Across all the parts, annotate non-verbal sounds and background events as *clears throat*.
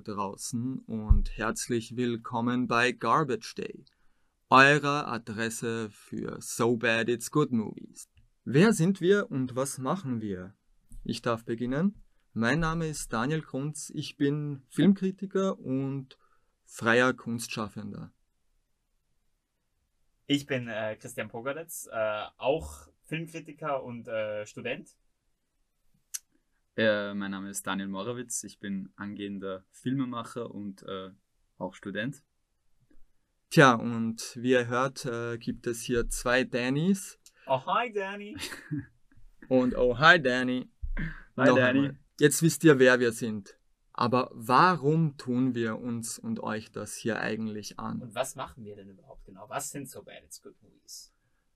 draußen und herzlich willkommen bei Garbage Day, eurer Adresse für So Bad It's Good Movies. Wer sind wir und was machen wir? Ich darf beginnen. Mein Name ist Daniel Kunz, ich bin Filmkritiker und freier Kunstschaffender. Ich bin äh, Christian Pogaletz, äh, auch Filmkritiker und äh, Student. Äh, mein Name ist Daniel Morawitz, ich bin angehender Filmemacher und äh, auch Student. Tja, und wie ihr hört, äh, gibt es hier zwei Dannys. Oh, hi Danny. *laughs* Und oh, hi Danny. Hi, Noch Danny. einmal. Jetzt wisst ihr, wer wir sind. Aber warum tun wir uns und euch das hier eigentlich an? Und was machen wir denn überhaupt genau? Was sind so bad it's good movies?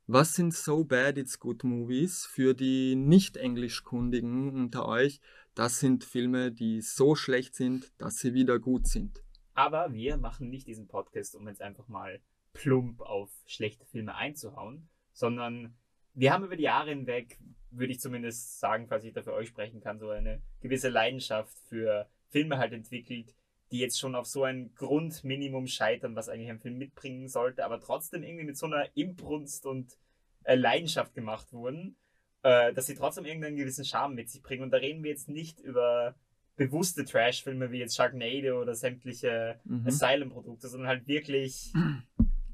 Was sind So Bad It's Good Movies für die nicht-englischkundigen unter euch? Das sind Filme, die so schlecht sind, dass sie wieder gut sind. Aber wir machen nicht diesen Podcast, um jetzt einfach mal plump auf schlechte Filme einzuhauen, sondern wir haben über die Jahre hinweg, würde ich zumindest sagen, falls ich da für euch sprechen kann, so eine gewisse Leidenschaft für Filme halt entwickelt, die jetzt schon auf so ein Grundminimum scheitern, was eigentlich ein Film mitbringen sollte, aber trotzdem irgendwie mit so einer Imbrunst und äh, Leidenschaft gemacht wurden, äh, dass sie trotzdem irgendeinen gewissen Charme mit sich bringen. Und da reden wir jetzt nicht über bewusste Trash-Filme wie jetzt Sharknado oder sämtliche Mhm. Asylum-Produkte, sondern halt wirklich *clears throat* Filme,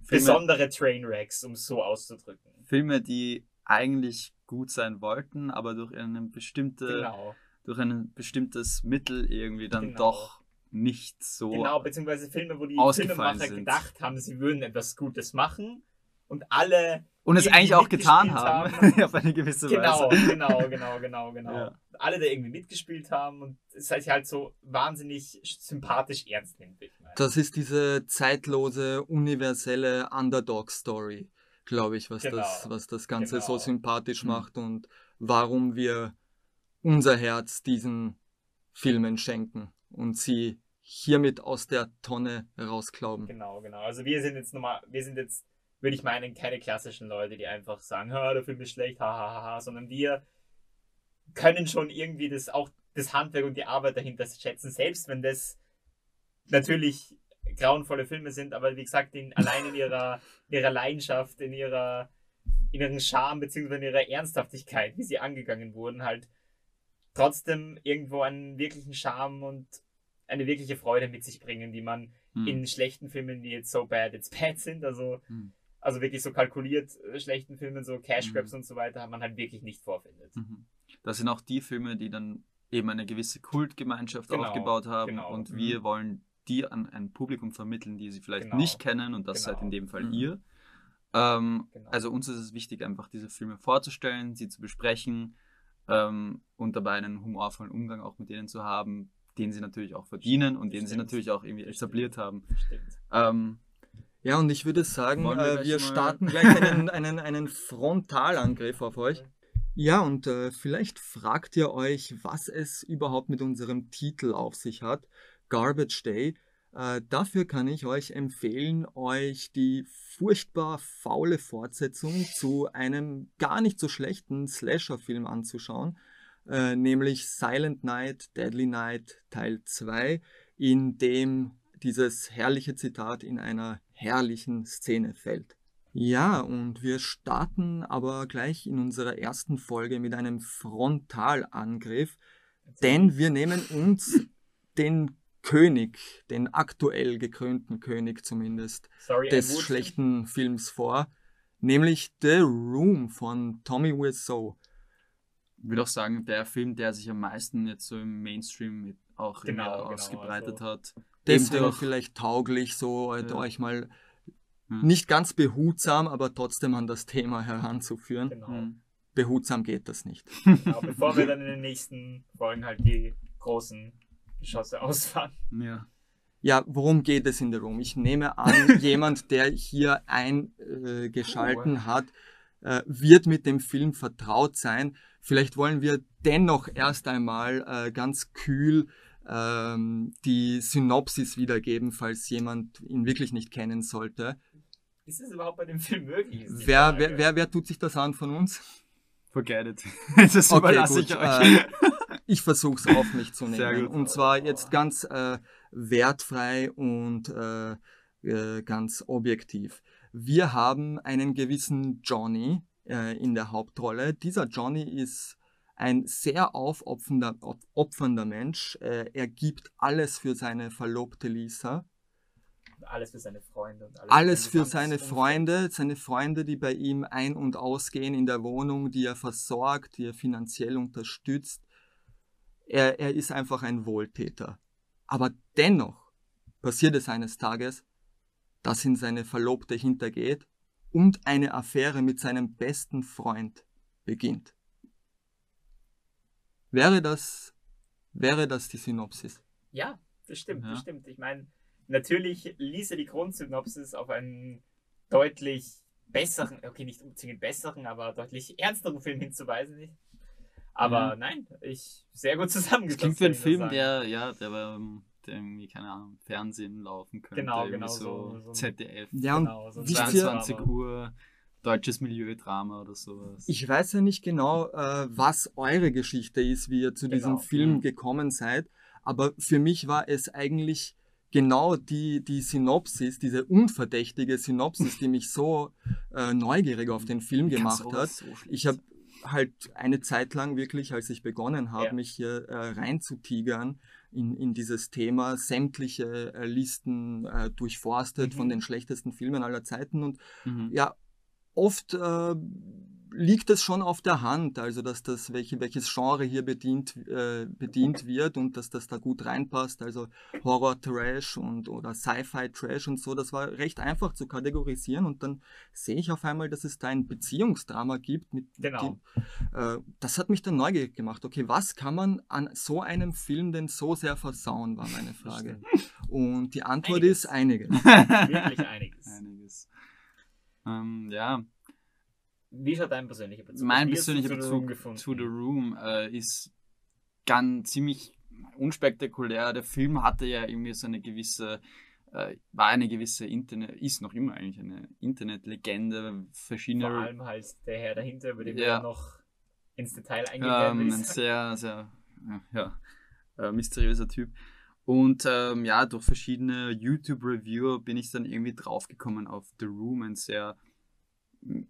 besondere Trainwrecks, um es so auszudrücken. Filme, die eigentlich gut sein wollten, aber durch eine bestimmte, Genau. durch ein bestimmtes Mittel irgendwie dann Genau. doch nicht so. Genau, beziehungsweise Filme, wo die Filmemacher sind. gedacht haben, sie würden etwas Gutes machen und alle Und es eigentlich auch getan haben, haben. *laughs* auf eine gewisse genau, Weise. genau, genau, genau, genau. Ja. Alle da irgendwie mitgespielt haben und es halt halt so wahnsinnig sympathisch ernst nimmt. meine. Das ist diese zeitlose, universelle Underdog-Story, glaube ich, was, Genau. das, was das Ganze Genau. so sympathisch Mhm. macht und warum wir unser Herz diesen Filmen schenken und sie hiermit aus der Tonne rausklauben. Genau, genau. Also wir sind jetzt nochmal, wir sind jetzt, würde ich meinen, keine klassischen Leute, die einfach sagen, ha, der Film ist schlecht, ha, ha, ha, ha, sondern wir können schon irgendwie das auch das Handwerk und die Arbeit dahinter schätzen, selbst wenn das natürlich grauenvolle Filme sind, aber wie gesagt, in, allein in ihrer, in *laughs* ihrer Leidenschaft, in ihrer, in ihren Charme beziehungsweise in ihrer Ernsthaftigkeit, wie sie angegangen wurden, halt trotzdem irgendwo einen wirklichen Charme und eine wirkliche Freude mit sich bringen, die man Hm. in schlechten Filmen, die jetzt so bad it's bad sind, also, Hm. also wirklich so kalkuliert äh, schlechten Filmen, so Cash Mhm. Grabs und so weiter, man halt wirklich nicht vorfindet. Mhm. Das sind auch die Filme, die dann eben eine gewisse Kultgemeinschaft Genau, aufgebaut haben genau. und Mhm. wir wollen die an ein Publikum vermitteln, die sie vielleicht Genau, nicht kennen und das genau. seid in dem Fall Mhm. ihr. Ähm, Genau. Also uns ist es wichtig, einfach diese Filme vorzustellen, sie zu besprechen ähm, und dabei einen humorvollen Umgang auch mit denen zu haben, den sie natürlich auch verdienen und den sie Stimmt. natürlich auch irgendwie etabliert haben. Stimmt. Ähm, Ja, und ich würde sagen, Wollen wir äh, wir starten *laughs* gleich einen, einen, einen Frontalangriff auf euch. Ja, und äh, vielleicht fragt ihr euch, was es überhaupt mit unserem Titel auf sich hat. Garbage Day. Äh, dafür kann ich euch empfehlen, euch die furchtbar faule Fortsetzung zu einem gar nicht so schlechten Slasher-Film anzuschauen, äh, nämlich Silent Night, Deadly Night Teil 2, in dem dieses herrliche Zitat in einer herrlichen Szene fällt. Ja, und wir starten aber gleich in unserer ersten Folge mit einem Frontalangriff, denn wir nehmen uns den König, den aktuell gekrönten König zumindest, Sorry, des schlechten Films vor, nämlich The Room von Tommy Wiseau. Ich würde auch sagen, der Film, der sich am meisten jetzt so im Mainstream mit auch Genau, genau, ausgebreitet also- hat. Deswegen durch- vielleicht tauglich, so äh, Ja. euch mal Hm. nicht ganz behutsam, aber trotzdem an das Thema heranzuführen. Genau. Hm. Behutsam geht das nicht. genau. Bevor wir dann in den nächsten Folgen halt die großen Geschosse *laughs* ausfahren. Ja. Ja, worum geht es in The Room? Ich nehme an, *laughs* jemand, der hier eingeschalten Oh. hat, äh, wird mit dem Film vertraut sein. Vielleicht wollen wir dennoch erst einmal äh, ganz kühl ähm, die Synopsis wiedergeben, falls jemand ihn wirklich nicht kennen sollte. Ist es überhaupt bei dem Film möglich? Wer, wer, wer, wer tut sich das an von uns? Forget it. *laughs* das Okay, überlasse gut. ich euch. Äh, *laughs* ich versuche es auf mich zu Sehr nehmen. gut. Und zwar jetzt ganz äh, wertfrei und äh, äh, ganz objektiv. Wir haben einen gewissen Johnny äh, in der Hauptrolle. Dieser Johnny ist ein sehr aufopfernder op- opfernder Mensch. Äh, er gibt alles für seine Verlobte Lisa. Alles für seine Freunde und alles, Alles für seine. Freunde, seine Freunde, die bei ihm ein- und ausgehen in der Wohnung, die er versorgt, die er finanziell unterstützt. Er, er ist einfach ein Wohltäter. Aber dennoch passiert es eines Tages, dass ihn seine Verlobte hintergeht und eine Affäre mit seinem besten Freund beginnt. Wäre das, wäre das die Synopsis? Ja, das stimmt, Ja. das stimmt. Ich meine, natürlich ließ er die Grundsynopsis auf einen deutlich besseren, okay, nicht unbedingt besseren, aber deutlich ernsteren Film hinzuweisen. Aber Ja. nein, ich sehr gut *laughs* zusammengefasst. Klingt wie ein Film, sagen. der, ja, der, beim- der irgendwie, keine Ahnung, Fernsehen laufen könnte. Genau, irgendwie genau, so, so- ZDF. Ja, und Genau, so ein wisst ihr- 22 Drama. Uhr, deutsches Milieudrama oder sowas. Ich weiß ja nicht genau, äh, was eure Geschichte ist, wie ihr zu diesem Genau. Film Mhm. gekommen seid. Aber für mich war es eigentlich genau die, die Synopsis, diese unverdächtige Synopsis, die mich so äh, neugierig auf den Film gemacht hat. so Ich habe halt eine Zeit lang wirklich, als ich begonnen habe, Ja. mich hier äh, reinzutigern in, in dieses Thema, sämtliche äh, Listen äh, durchforstet Mhm. von den schlechtesten Filmen aller Zeiten und Mhm. ja, oft äh, liegt es schon auf der Hand, also dass das, welche, welches Genre hier bedient, äh, bedient wird und dass das da gut reinpasst, also Horror-Trash und oder Sci-Fi-Trash und so, das war recht einfach zu kategorisieren und dann sehe ich auf einmal, dass es da ein Beziehungsdrama gibt. Mit Genau. die, äh, das hat mich dann neugierig gemacht. Okay, was kann man an so einem Film denn so sehr versauen, war meine Frage. Und die Antwort Einiges. ist einiges. *laughs* Wirklich einiges. Einiges. Ähm, ja, Wie schaut dein persönlicher Bezug? mein Wie du persönlicher Bezug gefunden? zu The Room äh, ist ganz ziemlich unspektakulär. Der Film hatte ja irgendwie so eine gewisse, äh, war eine gewisse Internet, ist noch immer eigentlich eine Internetlegende, verschiedene Vor allem halt der Herr dahinter, über den Ja. wir noch ins Detail eingehen werden. Ähm, ich ein sehr, sehr ja, äh, mysteriöser Typ. Und ähm, ja, durch verschiedene YouTube-Reviewer bin ich dann irgendwie draufgekommen auf The Room, ein sehr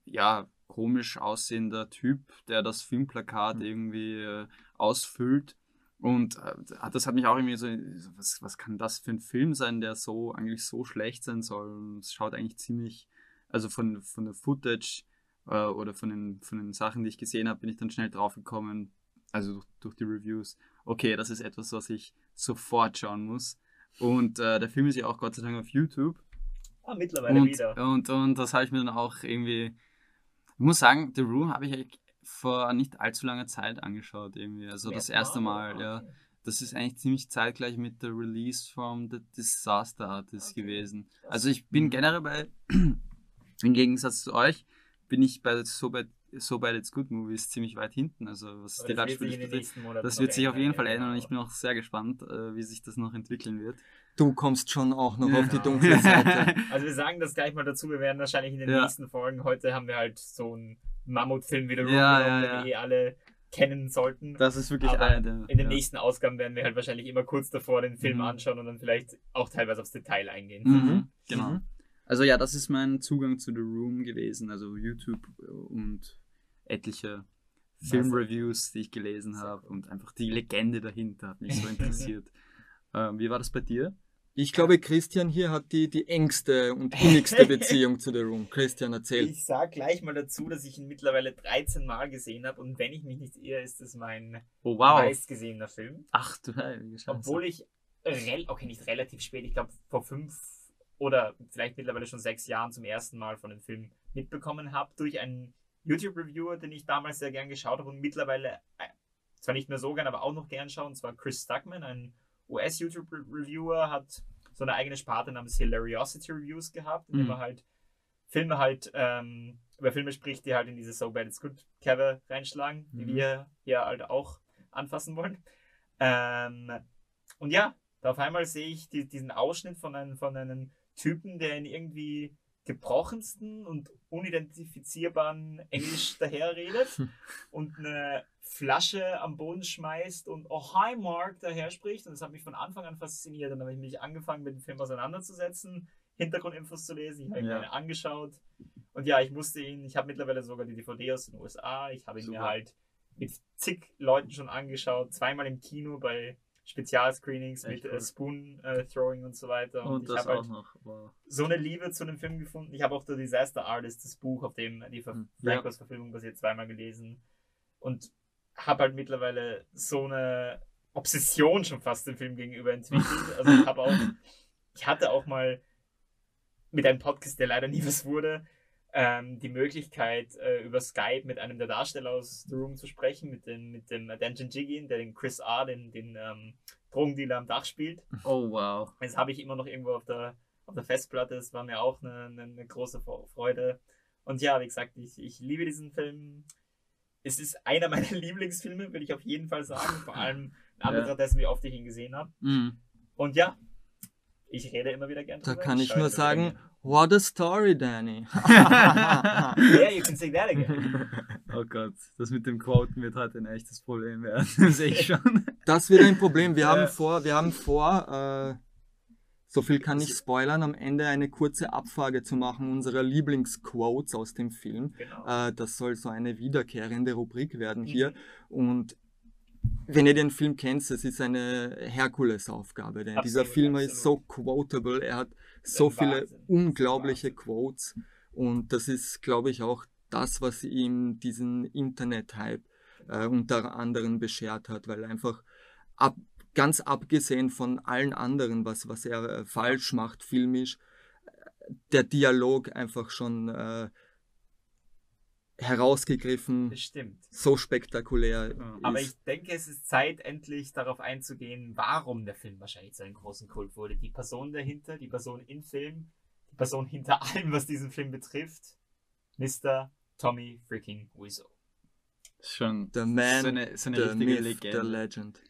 ja, komisch aussehender Typ, der das Filmplakat Mhm. irgendwie äh, ausfüllt. Und äh, das hat mich auch irgendwie so, was, was kann das für ein Film sein, der so eigentlich so schlecht sein soll? Und es schaut eigentlich ziemlich, also von, von der Footage äh, oder von den, von den Sachen, die ich gesehen habe, bin ich dann schnell draufgekommen, also durch, durch die Reviews, okay, das ist etwas, was ich sofort schauen muss. Und äh, der Film ist ja auch Gott sei Dank auf YouTube. Ah, mittlerweile Und, wieder. und, und das habe ich mir dann auch irgendwie, ich muss sagen, The Room habe ich vor nicht allzu langer Zeit angeschaut irgendwie. Also das erste Mal, ja. Das ist eigentlich ziemlich zeitgleich mit der Release from the Disaster Artist Okay. gewesen. Also ich bin Mhm. generell bei, *clears throat* im Gegensatz zu euch, bin ich bei So Bad, so Bad It's Good Movies ziemlich weit hinten. Also was die das wird sich Das wird sich auf jeden Fall ändern und ich bin auch sehr gespannt, äh, wie sich das noch entwickeln wird. Du kommst schon auch noch auf die Ja. dunkle Seite. *laughs* Also wir sagen das gleich mal dazu, wir werden wahrscheinlich in den Ja. nächsten Folgen, heute haben wir halt so einen Mammutfilm wie The Room Ja, genommen, ja, den wir eh alle kennen sollten. Das ist wirklich Aber einer der. In den ja. nächsten Ausgaben werden wir halt wahrscheinlich immer kurz davor den Film Mhm. anschauen und dann vielleicht auch teilweise aufs Detail eingehen. Mhm, genau. Mhm. Also ja, das ist mein Zugang zu The Room gewesen, also YouTube und etliche Filmreviews, die ich gelesen habe und einfach die Legende dahinter hat mich so *laughs* interessiert. Ähm, wie war das bei dir? Ich glaube, Christian hier hat die, die engste und *laughs* innigste Beziehung zu The Room. Christian, erzähl. Ich sag gleich mal dazu, dass ich ihn mittlerweile 13 Mal gesehen habe und wenn ich mich nicht irre, ist es mein Oh wow. meistgesehener Film. Ach du Heilige Scheiße. Obwohl ich, rel okay, nicht relativ spät, ich glaube vor fünf oder vielleicht mittlerweile schon sechs Jahren zum ersten Mal von dem Film mitbekommen habe, durch einen YouTube-Reviewer, den ich damals sehr gern geschaut habe und mittlerweile äh, zwar nicht mehr so gern, aber auch noch gern schaue, und zwar Chris Stuckman, ein US-YouTube-Reviewer, hat so eine eigene Sparte namens Hilariosity Reviews gehabt, in dem Mhm. er halt Filme halt, ähm, über Filme spricht, die halt in diese So Bad It's Good Cover reinschlagen, die Mhm. wir hier halt auch anfassen wollen. Ähm, und ja, da auf einmal sehe ich die, diesen Ausschnitt von einem, von einem Typen, der in irgendwie gebrochensten und unidentifizierbaren Englisch *laughs* daherredet und eine Flasche am Boden schmeißt und Oh hi Mark daher spricht. Und das hat mich von Anfang an fasziniert. Und dann habe ich mich angefangen, mit dem Film auseinanderzusetzen, Hintergrundinfos zu lesen. Ich habe ihn Ja. mir angeschaut. Und ja, ich musste ihn, ich habe mittlerweile sogar die DVD aus den USA. Ich habe ihn mir Super. halt mit zig Leuten schon angeschaut. Zweimal im Kino bei Spezialscreenings mit cool. äh, Spoon-Throwing und so weiter. Und ich das habe auch halt. Wow. so eine Liebe zu dem Film gefunden. Ich habe auch The Disaster Artist, das Buch, auf dem die Ver Hm. Francos Verfilmung basiert, zweimal gelesen. Und habe halt mittlerweile so eine Obsession schon fast dem Film gegenüber entwickelt. *laughs* Also ich habe auch, ich hatte auch mal mit einem Podcast, der leider nie was wurde, ähm, die Möglichkeit, äh, über Skype mit einem der Darsteller aus The Room zu sprechen, mit dem, mit dem Danjan Jigin, der den Chris R., den, den ähm, Drogendealer am Dach spielt. Oh, wow. Das habe ich immer noch irgendwo auf der, auf der Festplatte. Das war mir auch eine, eine, eine große Fre- Freude. Und ja, wie gesagt, ich, ich liebe diesen Film. Es ist einer meiner *laughs* Lieblingsfilme, würde ich auf jeden Fall sagen. Vor allem in Anbetracht dessen, wie oft ich ihn gesehen habe. Mhm. Und ja, ich rede immer wieder gerne Da drüber. kann ich nur sagen, what a story, Danny. *laughs* *laughs* Yeah, you can say that again. *laughs* Oh Gott, das mit dem Quoten wird heute ein echtes Problem werden. Das sehe ich schon. Das wird ein Problem. Wir Ja. haben vor, wir haben vor, äh, so viel kann ich spoilern, am Ende eine kurze Abfrage zu machen unserer Lieblingsquotes aus dem Film. Genau. Äh, das soll so eine wiederkehrende Rubrik werden hier. Mhm. Und wenn ihr den Film kennt, es ist eine Herkulesaufgabe, denn dieser Absolut, Film ist so absolut. quotable, er hat so viele Wahnsinn. unglaubliche. Quotes und das ist, glaube ich, auch das, was ihm diesen Internet-Hype äh, unter anderem beschert hat, weil einfach ab, ganz abgesehen von allen anderen, was, was er äh, falsch macht, filmisch, äh, der Dialog einfach schon äh, herausgegriffen, Das stimmt. so spektakulär Ja. Aber ich denke, es ist Zeit, endlich darauf einzugehen, warum der Film wahrscheinlich so einen großen Kult wurde. Die Person dahinter, die Person im Film, die Person hinter *laughs* allem, was diesen Film betrifft, Mr. Tommy freaking Wiseau. Schon The man, so eine, so eine the richtige myth, the Legende. legend.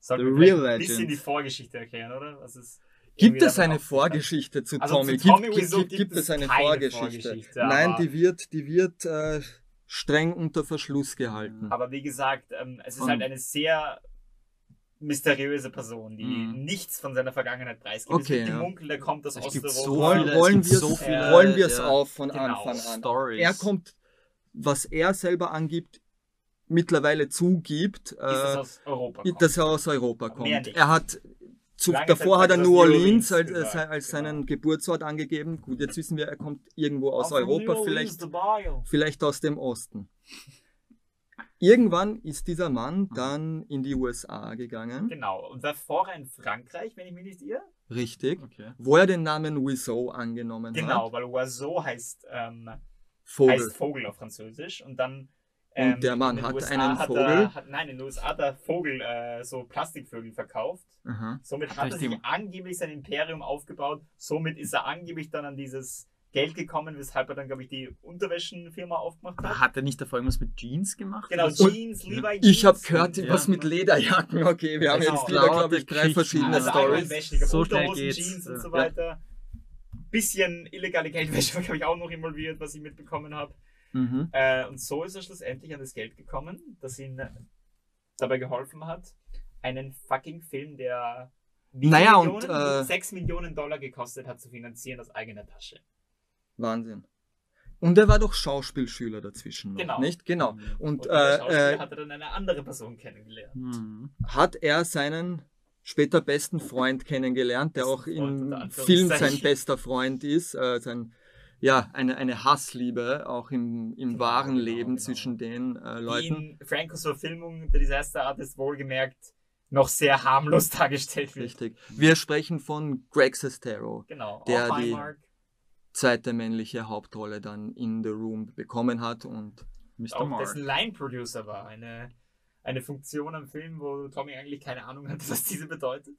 Sollten The real ein bisschen legend. die Vorgeschichte erklären, oder? Was ist Gibt es eine? Vorgeschichte zu Also Tommy? zu Tommy gibt, gibt, gibt gibt es eine Vorgeschichte? Vorgeschichte, Nein, die wird, die wird äh, streng unter Verschluss gehalten. Aber wie gesagt, ähm, es ist Von- halt eine sehr mysteriöse Person, die Mhm. nichts von seiner Vergangenheit preisgibt. Okay, es gibt ja. Munkel, der kommt aus Osteuropa. so Wollen, wir so es ja, auf von genau, Anfang an. Stories. Er kommt, was er selber angibt, mittlerweile zugibt, ist es äh, aus Europa kommt. dass er aus Europa kommt. Er hat zu, davor hat er New Orleans als, als, als genau. seinen Geburtsort angegeben. Gut, jetzt wissen wir, er kommt irgendwo aus von Europa, vielleicht, vielleicht aus dem Osten. Irgendwann ist dieser Mann dann in die USA gegangen, Genau. Und war vorher in Frankreich, wenn ich mich nicht irre. richtig, Okay. wo er den Namen Wiseau angenommen Genau, hat. weil Oiseau heißt, ähm, Vogel. heißt Vogel auf Französisch. Und dann. Und der Mann in den hat USA einen hat Vogel? Er, hat, nein, in den USA hat er Vogel, äh, so Plastikvögel verkauft. Aha. Somit Hat hat er die- sich angeblich sein Imperium aufgebaut. Somit ist er angeblich dann an dieses Geld gekommen, weshalb er dann, glaube ich, die Unterwäschenfirma aufgemacht hat. Hat er nicht davor irgendwas mit Jeans gemacht? Genau, Oder so? Jeans, Levi Jeans. Ich habe gehört, und- was ja. mit Lederjacken. Okay, wir haben Genau. jetzt wieder, glaube ich, drei verschiedene also Stories. So schnell Unterhosen, geht's. Jeans und so Ja. weiter. Bisschen illegale Geldwäsche *laughs* war, glaube ich, auch noch involviert, was ich mitbekommen habe. Mhm. Äh, und so ist er schlussendlich an das Geld gekommen, das ihn dabei geholfen hat, einen fucking Film, der Naja, viele und, Millionen? äh, 6 Millionen Dollar gekostet hat, zu finanzieren aus eigener Tasche. Wahnsinn. Und er war doch Schauspielschüler dazwischen noch, Genau. nicht? Genau. Mhm. Und, Und äh, äh, hat er dann eine andere Person kennengelernt. Mhm. hat er seinen später besten Freund kennengelernt, der auch im Film sein bester Freund ist. Äh, sein, ja, eine, eine Hassliebe auch im, im Genau, wahren genau, Leben genau. zwischen den äh, Die Leuten. in Francos Verfilmung der Disaster Artist wohlgemerkt noch sehr harmlos *laughs* dargestellt wird. Richtig. Wir sprechen von Greg Sestero, Genau. Der die- Hallmark, zweite männliche Hauptrolle dann in The Room bekommen hat und Mr. auch Mark. dessen Line-Producer war. Eine, eine Funktion am Film, wo Tommy eigentlich keine Ahnung hatte, *laughs* was diese bedeutet.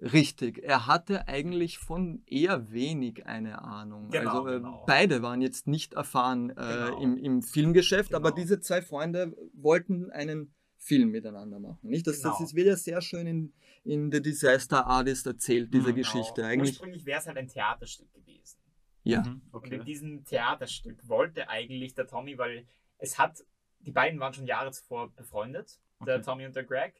Richtig, er hatte eigentlich von eher wenig eine Ahnung. Genau, also äh, genau. beide waren jetzt nicht erfahren äh, Genau. im, im Filmgeschäft, aber Genau. diese zwei Freunde wollten einen Film miteinander machen. Nicht? Das, das Genau. ist wieder sehr schön in, in The Disaster Artist erzählt, diese Mhm, Geschichte. Genau. Eigentlich Ursprünglich wäre es halt ein Theaterstück gewesen. Ja. Mhm, Und okay. in diesem Theaterstück wollte eigentlich der Tommy, weil es hat, die beiden waren schon Jahre zuvor befreundet, der Okay. Tommy und der Greg,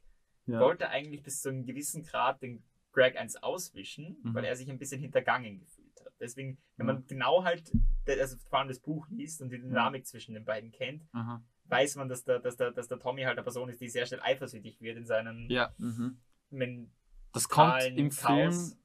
Ja. wollte eigentlich bis zu einem gewissen Grad den Greg eins auswischen, Mhm. weil er sich ein bisschen hintergangen gefühlt hat. Deswegen, wenn man genau halt, also vor allem das Buch liest und die Dynamik zwischen den beiden kennt, Aha. weiß man, dass der, dass, der, dass der Tommy halt eine Person ist, die sehr schnell eifersüchtig wird in seinen Ja, Mhm. das kommt im Chaos. Film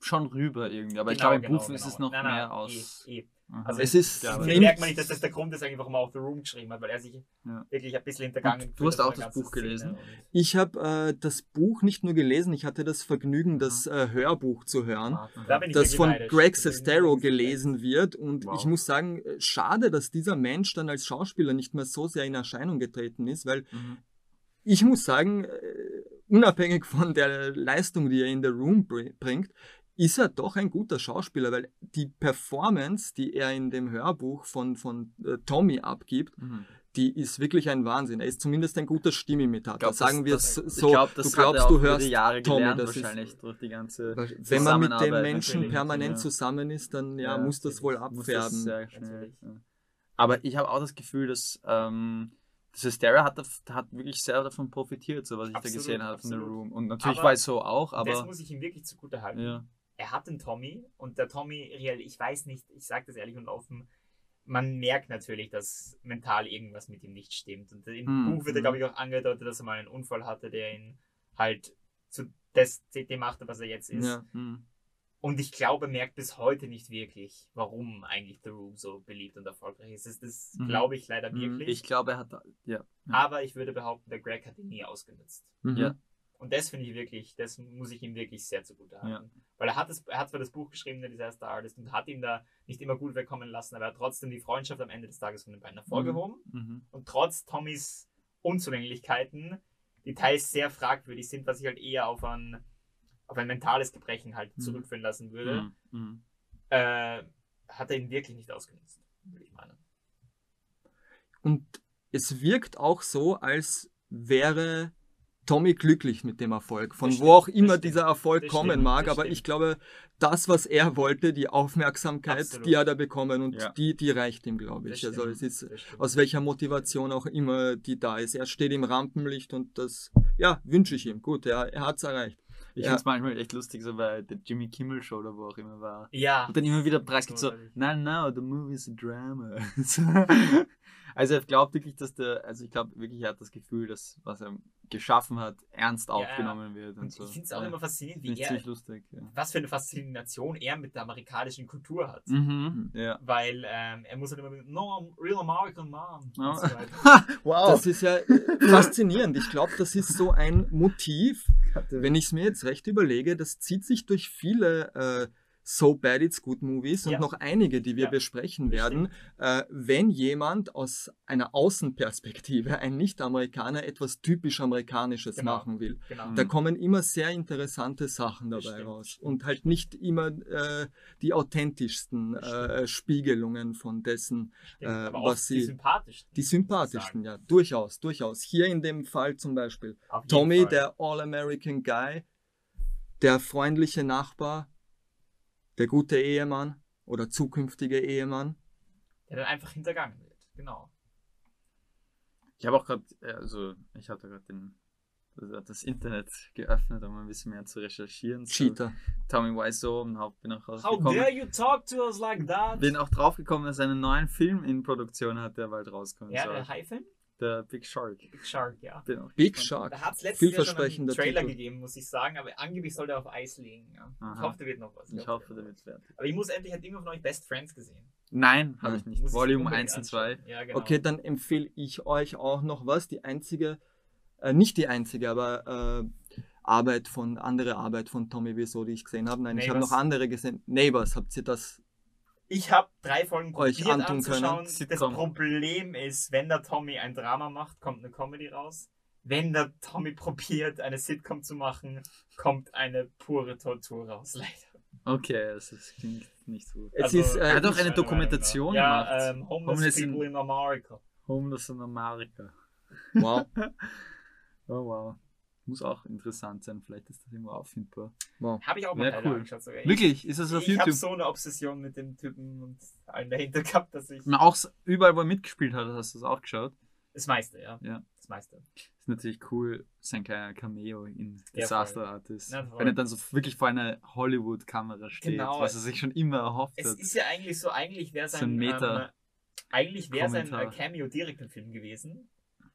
schon rüber irgendwie, aber ich Genau, glaube im genau, Buch ist genau. es noch Nein, nein, mehr eh, aus. eh. Aha. Also Es ist Ja, merkt man nicht, dass das der Grund ist, eigentlich, warum er auch The Room geschrieben hat, weil er sich Ja. wirklich ein bisschen hintergangen Und du hast hat auch das Buch gelesen? Szene und- Ich habe äh, das Buch nicht nur gelesen, ich hatte das Vergnügen, das äh, Hörbuch zu hören. Da das von neidisch. Greg Sestero gelesen wird. Und Wow. ich muss sagen, äh, schade, dass dieser Mensch dann als Schauspieler nicht mehr so sehr in Erscheinung getreten ist, weil Mhm. ich muss sagen, äh, unabhängig von der Leistung, die er in The Room br- bringt, ist er doch ein guter Schauspieler, weil die Performance, die er in dem Hörbuch von, von äh, Tommy abgibt, Mhm. die ist wirklich ein Wahnsinn. Er ist zumindest ein guter Stimmimitator. Sagen wir das, es das, so, ich glaub, das du glaubst, du hörst Jahre Tommy, gelernt, das ist- wahrscheinlich durch die ganze wenn man mit dem Menschen permanent ja. zusammen ist, dann ja, muss das wohl das abfärben. sehr schnell. Ja. Aber ich habe auch das Gefühl, dass ähm, das Hysteria hat, hat wirklich sehr davon profitiert, so was ich Absolut, da gesehen habe von The. Room. Und natürlich Aber war es so auch, Und das aber muss ich ihm wirklich zugute halten. Ja. Er hat den Tommy und der Tommy, real, ich weiß nicht, ich sage das ehrlich und offen, man merkt natürlich, dass mental irgendwas mit ihm nicht stimmt. Und im Mhm. Buch wird er, glaube ich, auch angedeutet, dass er mal einen Unfall hatte, der ihn halt zu das, dem machte, was er jetzt ist. Ja. Mhm. Und ich glaube, er merkt bis heute nicht wirklich, warum eigentlich The Room so beliebt und erfolgreich ist. Das, das Mhm. glaube ich leider Mhm. wirklich. Ich glaube, er hat da- ja. Aber ich würde behaupten, der Greg hat ihn nie ausgenutzt. Mhm. Ja. Und das finde ich wirklich, das muss ich ihm wirklich sehr zugute halten. Weil er hat, das, er hat zwar das Buch geschrieben, der Disaster Artist, und hat ihn da nicht immer gut wegkommen lassen, aber er hat trotzdem die Freundschaft am Ende des Tages von den beiden hervorgehoben. Mhm. Und trotz Tommys Unzulänglichkeiten, die teils sehr fragwürdig sind, was ich halt eher auf ein, auf ein mentales Gebrechen halt Mhm. zurückführen lassen würde, Mhm. Mhm. äh, hat er ihn wirklich nicht ausgenutzt, würde ich meinen. Und es wirkt auch so, als wäre Tommy glücklich mit dem Erfolg, von Das wo stimmt, auch immer stimmt, dieser Erfolg kommen stimmt, mag. Aber stimmt. ich glaube, das, was er wollte, die Aufmerksamkeit, Absolut. die hat er bekommen und Ja. die, die reicht ihm, glaube Das ich. Also stimmt, es ist stimmt. aus welcher Motivation auch immer die da ist. Er steht im Rampenlicht und das, ja, wünsche ich ihm. Gut, er, er hat es erreicht. Ich Ja. finde es manchmal echt lustig, so bei der Jimmy Kimmel Show oder wo auch immer war. Ja, Und dann immer wieder preisgibt so, Großartig. no, no, the movie is a drama. So. *laughs* also er glaubt wirklich, dass der, also ich glaube wirklich, er hat das Gefühl, dass was er geschaffen hat, ernst Ja, aufgenommen wird und, und so. ich finde es auch ja. immer faszinierend, wie er, lustig. Ja. was für eine Faszination er mit der amerikanischen Kultur hat. Mhm. Ja. Weil ähm, er muss halt immer mit, no, I'm real American man. Ja. Und so *laughs* wow. Das ist ja äh, faszinierend. Ich glaube, das ist so ein Motiv, wenn ich es mir jetzt recht überlege, das zieht sich durch viele äh, So Bad It's Good Movies und Ja. noch einige, die wir Ja, besprechen werden. Äh, wenn jemand aus einer Außenperspektive, ein Nicht-Amerikaner, etwas typisch Amerikanisches Genau. machen will, Genau. Da kommen immer sehr interessante Sachen dabei raus. Und halt nicht immer äh, die authentischsten äh, Spiegelungen von dessen, äh, was auch die sie- sympathischsten. die sympathischsten, ja, durchaus, durchaus. Hier in dem Fall zum Beispiel. Tommy, Fall. der All-American Guy, der freundliche Nachbar, der gute Ehemann oder zukünftige Ehemann. der dann einfach hintergangen wird. Genau. Ich habe auch gerade, also ich hatte gerade den das- Internet geöffnet, um ein bisschen mehr zu recherchieren. zu Cheater. Tommy Wiseau und hab, bin auch How rausgekommen. dare you talk to us like that? Bin auch draufgekommen, dass er einen neuen Film in Produktion hat, der bald rauskommt. ja, soll. der Haifilm? Der Big Shark. Big Shark, ja. Auch Big. Shark. Da hat es letztes Jahr schon einen Trailer Titel. gegeben, muss ich sagen, aber angeblich soll der auf Eis liegen. Ja. Ich hoffe, der wird noch was. Ich hoffe, der wird fertig. Aber ich muss endlich, hat irgendwo von euch Best Friends gesehen. Nein, habe Nein. ich nicht. Muss ich Volume unbedingt 1 und 2. anschauen. Ja, genau. Okay, dann empfehle ich euch auch noch was. Die einzige, äh, nicht die einzige, aber äh, Arbeit von, andere Arbeit von Tommy Wiseau, die ich gesehen habe. Nein, ich habe noch andere gesehen. Neighbors, habt ihr das? Ich habe drei Folgen Euch probiert antun können. anzuschauen. Das. Problem ist, wenn der Tommy ein Drama macht, kommt eine Comedy raus. Wenn der Tommy probiert, eine Sitcom zu machen, kommt eine pure Tortur raus, *laughs* leider. Okay, es ist, klingt nicht so. Es Also, ist, äh, Er hat doch meiner eine Meinung Dokumentation gemacht. Ja, ähm, Homeless, Homeless in- People in America. Homeless in America. wow. *laughs* Oh wow. Muss auch interessant sein. Vielleicht ist das irgendwo auffindbar. Habe ich auch mal cool. angeschaut sogar. Wirklich? Ist das auf ich habe YouTube? so eine Obsession mit dem Typen und allen dahinter *laughs* gehabt, dass ich. Man auch überall, wo er mitgespielt hat, hast du das auch geschaut. Das meiste, ja. Ja. Das meiste. Ist natürlich cool, sein kleiner Cameo in Ja, Disaster Artist. Ja. Wenn er dann so wirklich vor einer Hollywood-Kamera steht, Genau. was er sich schon immer erhofft Es hat. ist ja eigentlich so, eigentlich wäre So sein, ein Meta- ähm, eigentlich wäre sein äh, Cameo direkt im Film gewesen.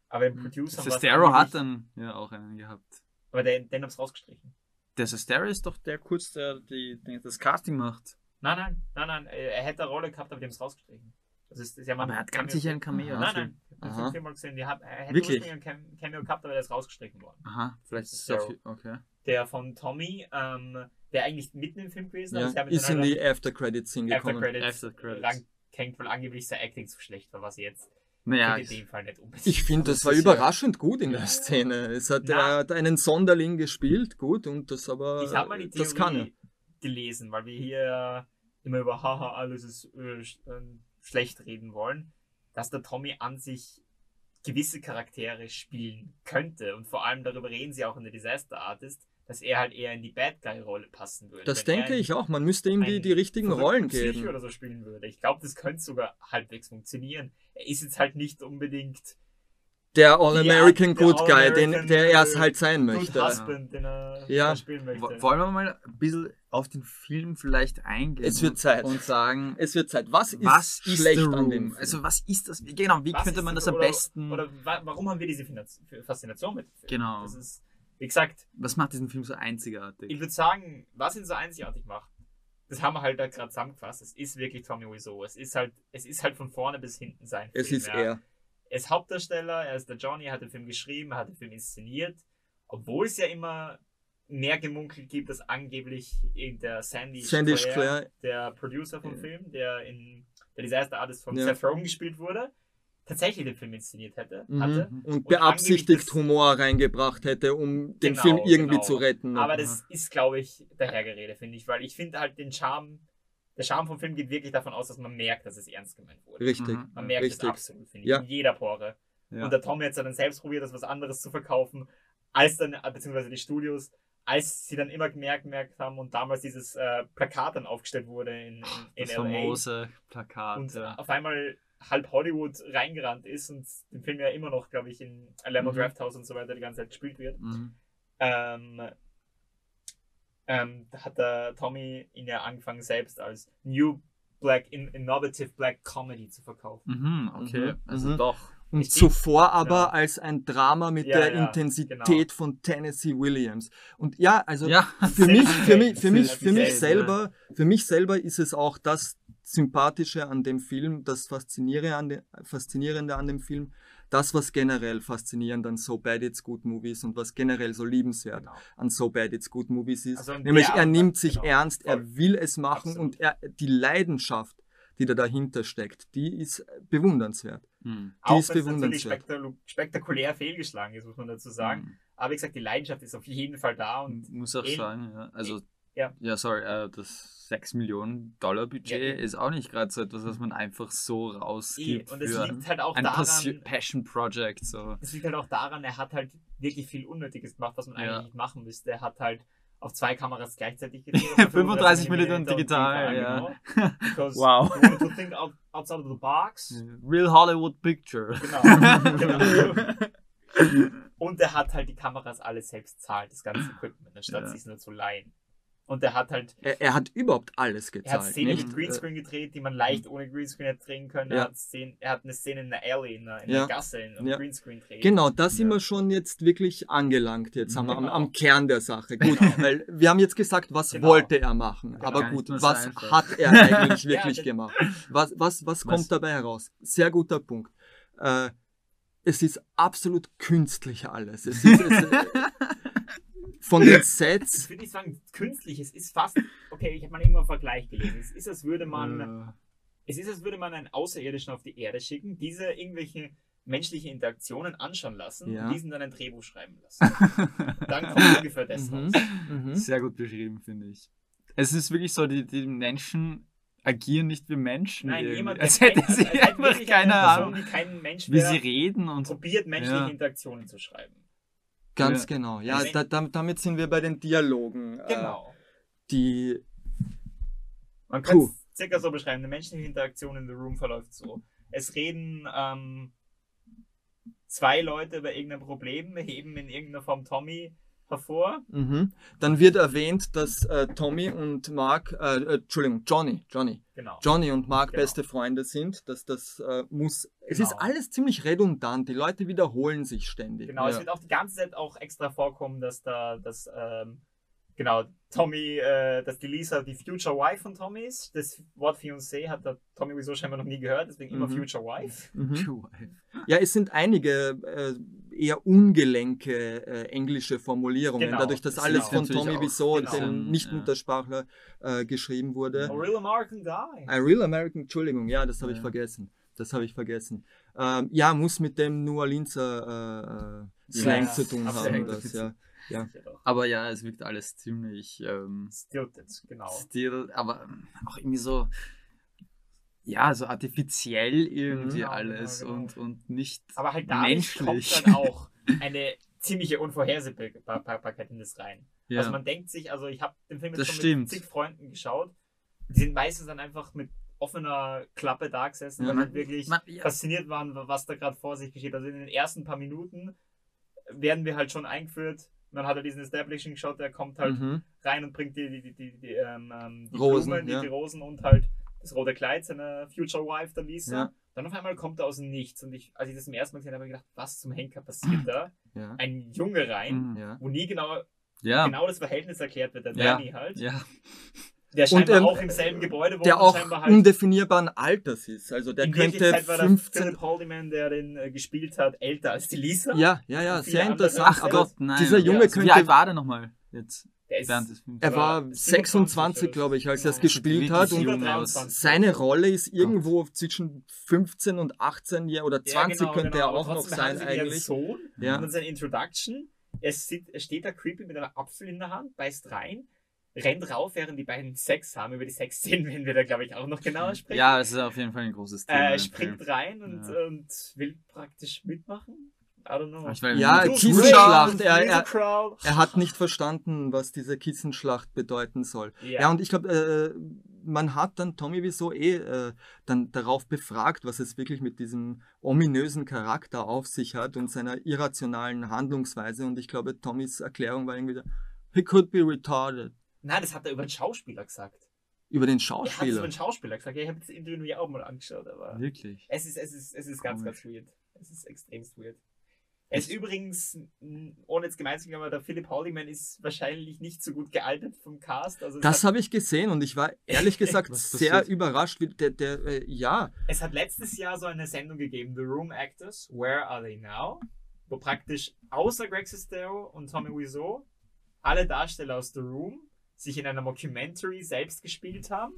Aber im Producer war's Sestero hat dann ja auch einen gehabt. Aber den, den hab's rausgestrichen. Der Sestero ist doch der kurz, der die, der das Casting macht. Nein, nein, nein, nein. äh, Er hätte eine Rolle gehabt, aber die haben's rausgestrichen. Das ist, das ist ja mal Aber er hat ganz sicher ein Cameo. Nein, nein. Ich habe den Film mal gesehen. Die hat, er hätte Wirklich? ursprünglich ein Cam- Cameo gehabt, aber der ist rausgestrichen worden. Aha, vielleicht ist es okay. Der von Tommy, ähm, der eigentlich mitten im Film gewesen Ja, ist. ist in die After Credits After hingekommen. Credits, After Credits. rankenkt, weil angeblich sein Acting so schlecht war, was jetzt Naja, in dem Fall nicht unbedingt. Ich finde, das es war *laughs* ist ja- überraschend gut in der Szene. Es hat, Na. er hat einen Sonderling gespielt, gut, und das aber, Ich habe mal die das kann. Theorie gelesen, weil wir hier immer über haha, alles ist äh, äh, schlecht reden wollen, dass der Tommy an sich gewisse Charaktere spielen könnte und vor allem darüber reden sie auch in der Disaster Artist, dass er halt eher in die Bad Guy Rolle passen würde. Das denke ich auch. Man müsste ihm die, die richtigen Rollen Psycho geben. oder so spielen würde. Ich glaube, das könnte sogar halbwegs funktionieren. Er ist jetzt halt nicht unbedingt Der All-American der Good Guy, den, der er äh, halt sein Good möchte. Husband, den er, Ja. er spielen möchte. Wo- Wollen wir mal ein bisschen auf den Film vielleicht eingehen? Es wird und- Zeit. Und sagen, Es wird Zeit. Was ist was ist schlecht The an Room? dem Film? Also was ist das? Genau, wie Was könnte man das- am oder- besten... Oder wa warum haben wir diese Faszination mit dem Film? Genau. Das ist, wie gesagt, was macht diesen Film so einzigartig? ich würde sagen, was ihn so einzigartig macht, das haben wir halt da gerade zusammengefasst. Es ist wirklich Tommy Wiseau. Es ist halt, es ist halt von vorne bis hinten sein es Film. ist ja. er. Er ist Hauptdarsteller, er ist der Johnny, er hat den Film geschrieben, er hat den Film inszeniert. Obwohl es ja immer mehr gemunkelt gibt, dass angeblich der Sandy, Sandy Clare, der Producer vom Ja. Film, der in der Disaster Artist von Ja. Seth Rogen gespielt wurde, tatsächlich den Film inszeniert hätte, mhm. hatte. und Und beabsichtigt Humor reingebracht hätte, um den Genau, Film irgendwie genau. zu retten. Aber das ist, glaube ich, dahergerede, finde ich, weil ich finde halt den Charme, der Charme vom Film geht wirklich davon aus, dass man merkt, dass es ernst gemeint wurde. Richtig. Mhm. Man merkt es absolut, finde ich, Ja. in jeder Pore. Ja. Und der Tom hat dann selbst probiert, das was anderes zu verkaufen, als dann, beziehungsweise die Studios, als sie dann immer gemerkt, gemerkt haben und damals dieses äh, Plakat dann aufgestellt wurde in, in, in das LA famose Plakat. und ja. auf einmal halb Hollywood reingerannt ist und den Film ja immer noch, glaube ich, in Alamo Mhm. Draft House und so weiter die ganze Zeit gespielt wird. Mhm. Ähm, ähm, da hat der Tommy ihn ja angefangen selbst als New Black, in, Innovative Black Comedy zu verkaufen. Mhm, okay. Mhm, Also mhm. doch. Und Ich- zuvor aber Ja. als ein Drama mit Ja, der ja, Intensität genau. von Tennessee Williams. Und ja, also Ja. für mich, für mich, für mich, für mich selber, für mich selber ist es auch das Sympathische an dem Film, das Faszinierende an, de, Faszinierende an dem Film, das, was generell faszinierend an So Bad It's Good Movies und was generell so liebenswert Genau. an So Bad It's Good Movies ist. Also Nämlich er nimmt sich genau, ernst, voll. er will es machen Absolut. und er, die Leidenschaft, die da dahinter steckt, die ist bewundernswert. Mhm. Die Auch ist bewundernswert. spektakulär, spektakulär fehlgeschlagen ist, muss man dazu sagen. Mhm. Aber wie gesagt, die Leidenschaft ist auf jeden Fall da und muss auch in- sagen, ja. Also, Ja. ja, sorry, äh, das 6 Millionen Dollar Budget Ja, ist auch nicht gerade so etwas, was man einfach so rausgibt und es für liegt halt auch ein daran, Passion Project. So. es liegt halt auch daran, er hat halt wirklich viel Unnötiges gemacht, was man Ja. eigentlich nicht machen müsste. Er hat halt auf zwei Kameras gleichzeitig *laughs* gedreht. 35 Millimeter digital, ja. *laughs* Genau. Because Wow. you to think out, outside of the box. *laughs* Real Hollywood Picture. Genau. genau. Und er hat halt die Kameras alle selbst zahlt, das ganze Equipment, anstatt Ja. sich nur zu leihen. Und er hat halt, Er, er hat überhaupt alles er hat. Szenen nicht? mit Greenscreen gedreht, die man leicht ohne Greenscreen hätte drehen können. Ja. Er, hat Szenen, er hat eine Szene in der Alley, in der, in Ja. der Gasse, in einem Ja. Greenscreen drehen. Genau, da sind Ja. wir schon jetzt wirklich angelangt. Jetzt haben wir am, Genau. am Kern der Sache. Gut, Genau. weil wir haben jetzt gesagt, was Genau. wollte er machen. Genau. Aber gut, was hat er *laughs* eigentlich wirklich gemacht? Was, was, was kommt Was- dabei heraus? Sehr guter Punkt. Äh, es ist absolut künstlich alles. Es ist, es, *laughs* von den Ich Sets. würde nicht sagen, künstlich, es ist fast, okay, ich habe mal irgendwann einen Vergleich gelesen. Es ist, als würde man, Äh, es ist, als würde man einen Außerirdischen auf die Erde schicken, diese irgendwelche menschliche Interaktionen anschauen lassen Ja. und diesen dann ein Drehbuch schreiben lassen. *laughs* Dann kommt ungefähr das Mhm. raus. Mhm. Sehr gut beschrieben, finde ich. Es ist wirklich so, die, die Menschen agieren nicht wie Menschen. Nein, irgendwie. jemand, als der hätte sie als einfach keine eine Person, Ahnung, die kein Mensch wie sie reden und probiert menschliche Ja. Interaktionen zu schreiben. Ganz Ja. genau. Ja, da, da, damit sind wir bei den Dialogen, äh, Genau. die Man kann es circa so beschreiben. Die menschliche Interaktion in The Room verläuft so. Es reden ähm, zwei Leute über irgendein Problem, heben in irgendeiner Form Tommy hervor. Mhm. Dann wird erwähnt, dass äh, Tommy und Mark, äh, äh, Entschuldigung, Johnny, Johnny, Genau. Johnny und Mark Genau. beste Freunde sind. Dass das äh, muss. Es Genau. ist alles ziemlich redundant. Die Leute wiederholen sich ständig. Genau, es ja. wird auch die ganze Zeit auch extra vorkommen, dass da, dass, ähm, genau, Tommy, äh, dass die Lisa die Future Wife von Tommy ist. Das Wort Fiancé hat der Tommy sowieso scheinbar noch nie gehört, deswegen immer Mhm. Future Wife. Mhm. Ja, es sind einige äh, eher ungelenke äh, englische Formulierungen, Genau, dadurch, dass das alles von Tommy Wiseau, genau. dem Ja. Nicht-Muttersprachler, äh, geschrieben wurde. A real American guy. A Real American, Entschuldigung, ja, das habe ich Ja. vergessen. Das habe ich vergessen. Ähm, ja, muss mit dem New Orleanser äh, äh, Slang Ja, zu tun haben. Das, ja. Ja. Aber ja, es wirkt alles ziemlich ähm, Stilted, genau. still, aber auch irgendwie so, ja, so artifiziell irgendwie Genau, alles genau, genau. Und, und nicht Aber halt dadurch menschlich. kommt dann auch *laughs* eine ziemliche Unvorhersehbarkeit in das rein. ja. Also man denkt sich, also ich habe den Film jetzt schon stimmt. mit zig Freunden geschaut. Die sind meistens dann einfach mit offener Klappe da gesessen, Ja, weil man- halt wirklich man- ja. fasziniert waren, was da gerade vor sich geschieht. Also in den ersten paar Minuten werden wir halt schon eingeführt. Man hat halt diesen Establishing Shot, der kommt halt Mhm. rein und bringt die, die, die, die, die, ähm, ähm, die Rosen, Blumen, die, ja. die Rosen und halt das rote Kleid seiner Future Wife, der Lisa. Ja. Dann auf einmal kommt er aus dem Nichts. Und ich, als ich das zum ersten Mal gesehen habe, habe ich gedacht, was zum Henker passiert *laughs* da? Ja. Ein Junge rein, Mhm. Ja. wo nie genau, ja. genau das Verhältnis erklärt wird, der Ja. Danny halt. ja. Der scheinbar ähm, auch im selben Gebäude wohnt Der und auch scheinbar halt. undefinierbaren Alters ist. Also der in könnte Wirklichkeit war der 15. Philip Haldiman, der den äh, gespielt hat, älter als die Lisa. Ja, ja, ja, Und sehr interessant. Ach Gott, nein. dieser Junge Ja, also Wie könnte. alt war der nochmal jetzt Der ist, während des Films? Er war Aber 26, 27, glaube ich, als er es gespielt hat. Und jung aus. 23. seine Rolle ist irgendwo zwischen 15 und 18 Jahren oder 20 Ja, genau, könnte genau. er auch noch sein eigentlich. Sohn Ja. und seine Introduction. Er, sieht, er steht da creepy mit einer Apfel in der Hand, beißt rein, rennt rauf, während die beiden Sex haben. Über die Sexszenen *laughs* werden wir da, glaube ich, auch noch genauer sprechen. Ja, es ist auf jeden Fall ein großes Thema. äh, im springt Film. rein und, Ja. und will praktisch mitmachen. I don't know. Ich weiß Ja, nicht. Kissenschlacht, er- er-. Er hat nicht verstanden, was diese Kissenschlacht bedeuten soll. Ja, Ja, und ich glaube, äh, man hat dann Tommy wieso eh äh, dann darauf befragt, was es wirklich mit diesem ominösen Charakter auf sich hat und seiner irrationalen Handlungsweise. Und ich glaube, Tommys Erklärung war irgendwie, he could be retarded. Nein, das hat er über den Schauspieler gesagt. Über den Er hat es über Schauspieler. den Schauspieler gesagt. Ja, ich habe das Interview auch mal angeschaut, aber Wirklich. es ist, es ist, es ist ganz, ganz weird. Es ist extremst weird. Er ist übrigens, mh, ohne jetzt gemein zu sein, aber der Philip Haldiman ist wahrscheinlich nicht so gut gealtert vom Cast. Also Das habe ich gesehen und ich war *laughs* ehrlich gesagt sehr überrascht. Wie der, der, äh, ja, es hat letztes Jahr so eine Sendung gegeben, The Room Actors, Where Are They Now? Wo praktisch außer Greg Sestero und Tommy Wiseau alle Darsteller aus The Room sich in einer Mockumentary selbst gespielt haben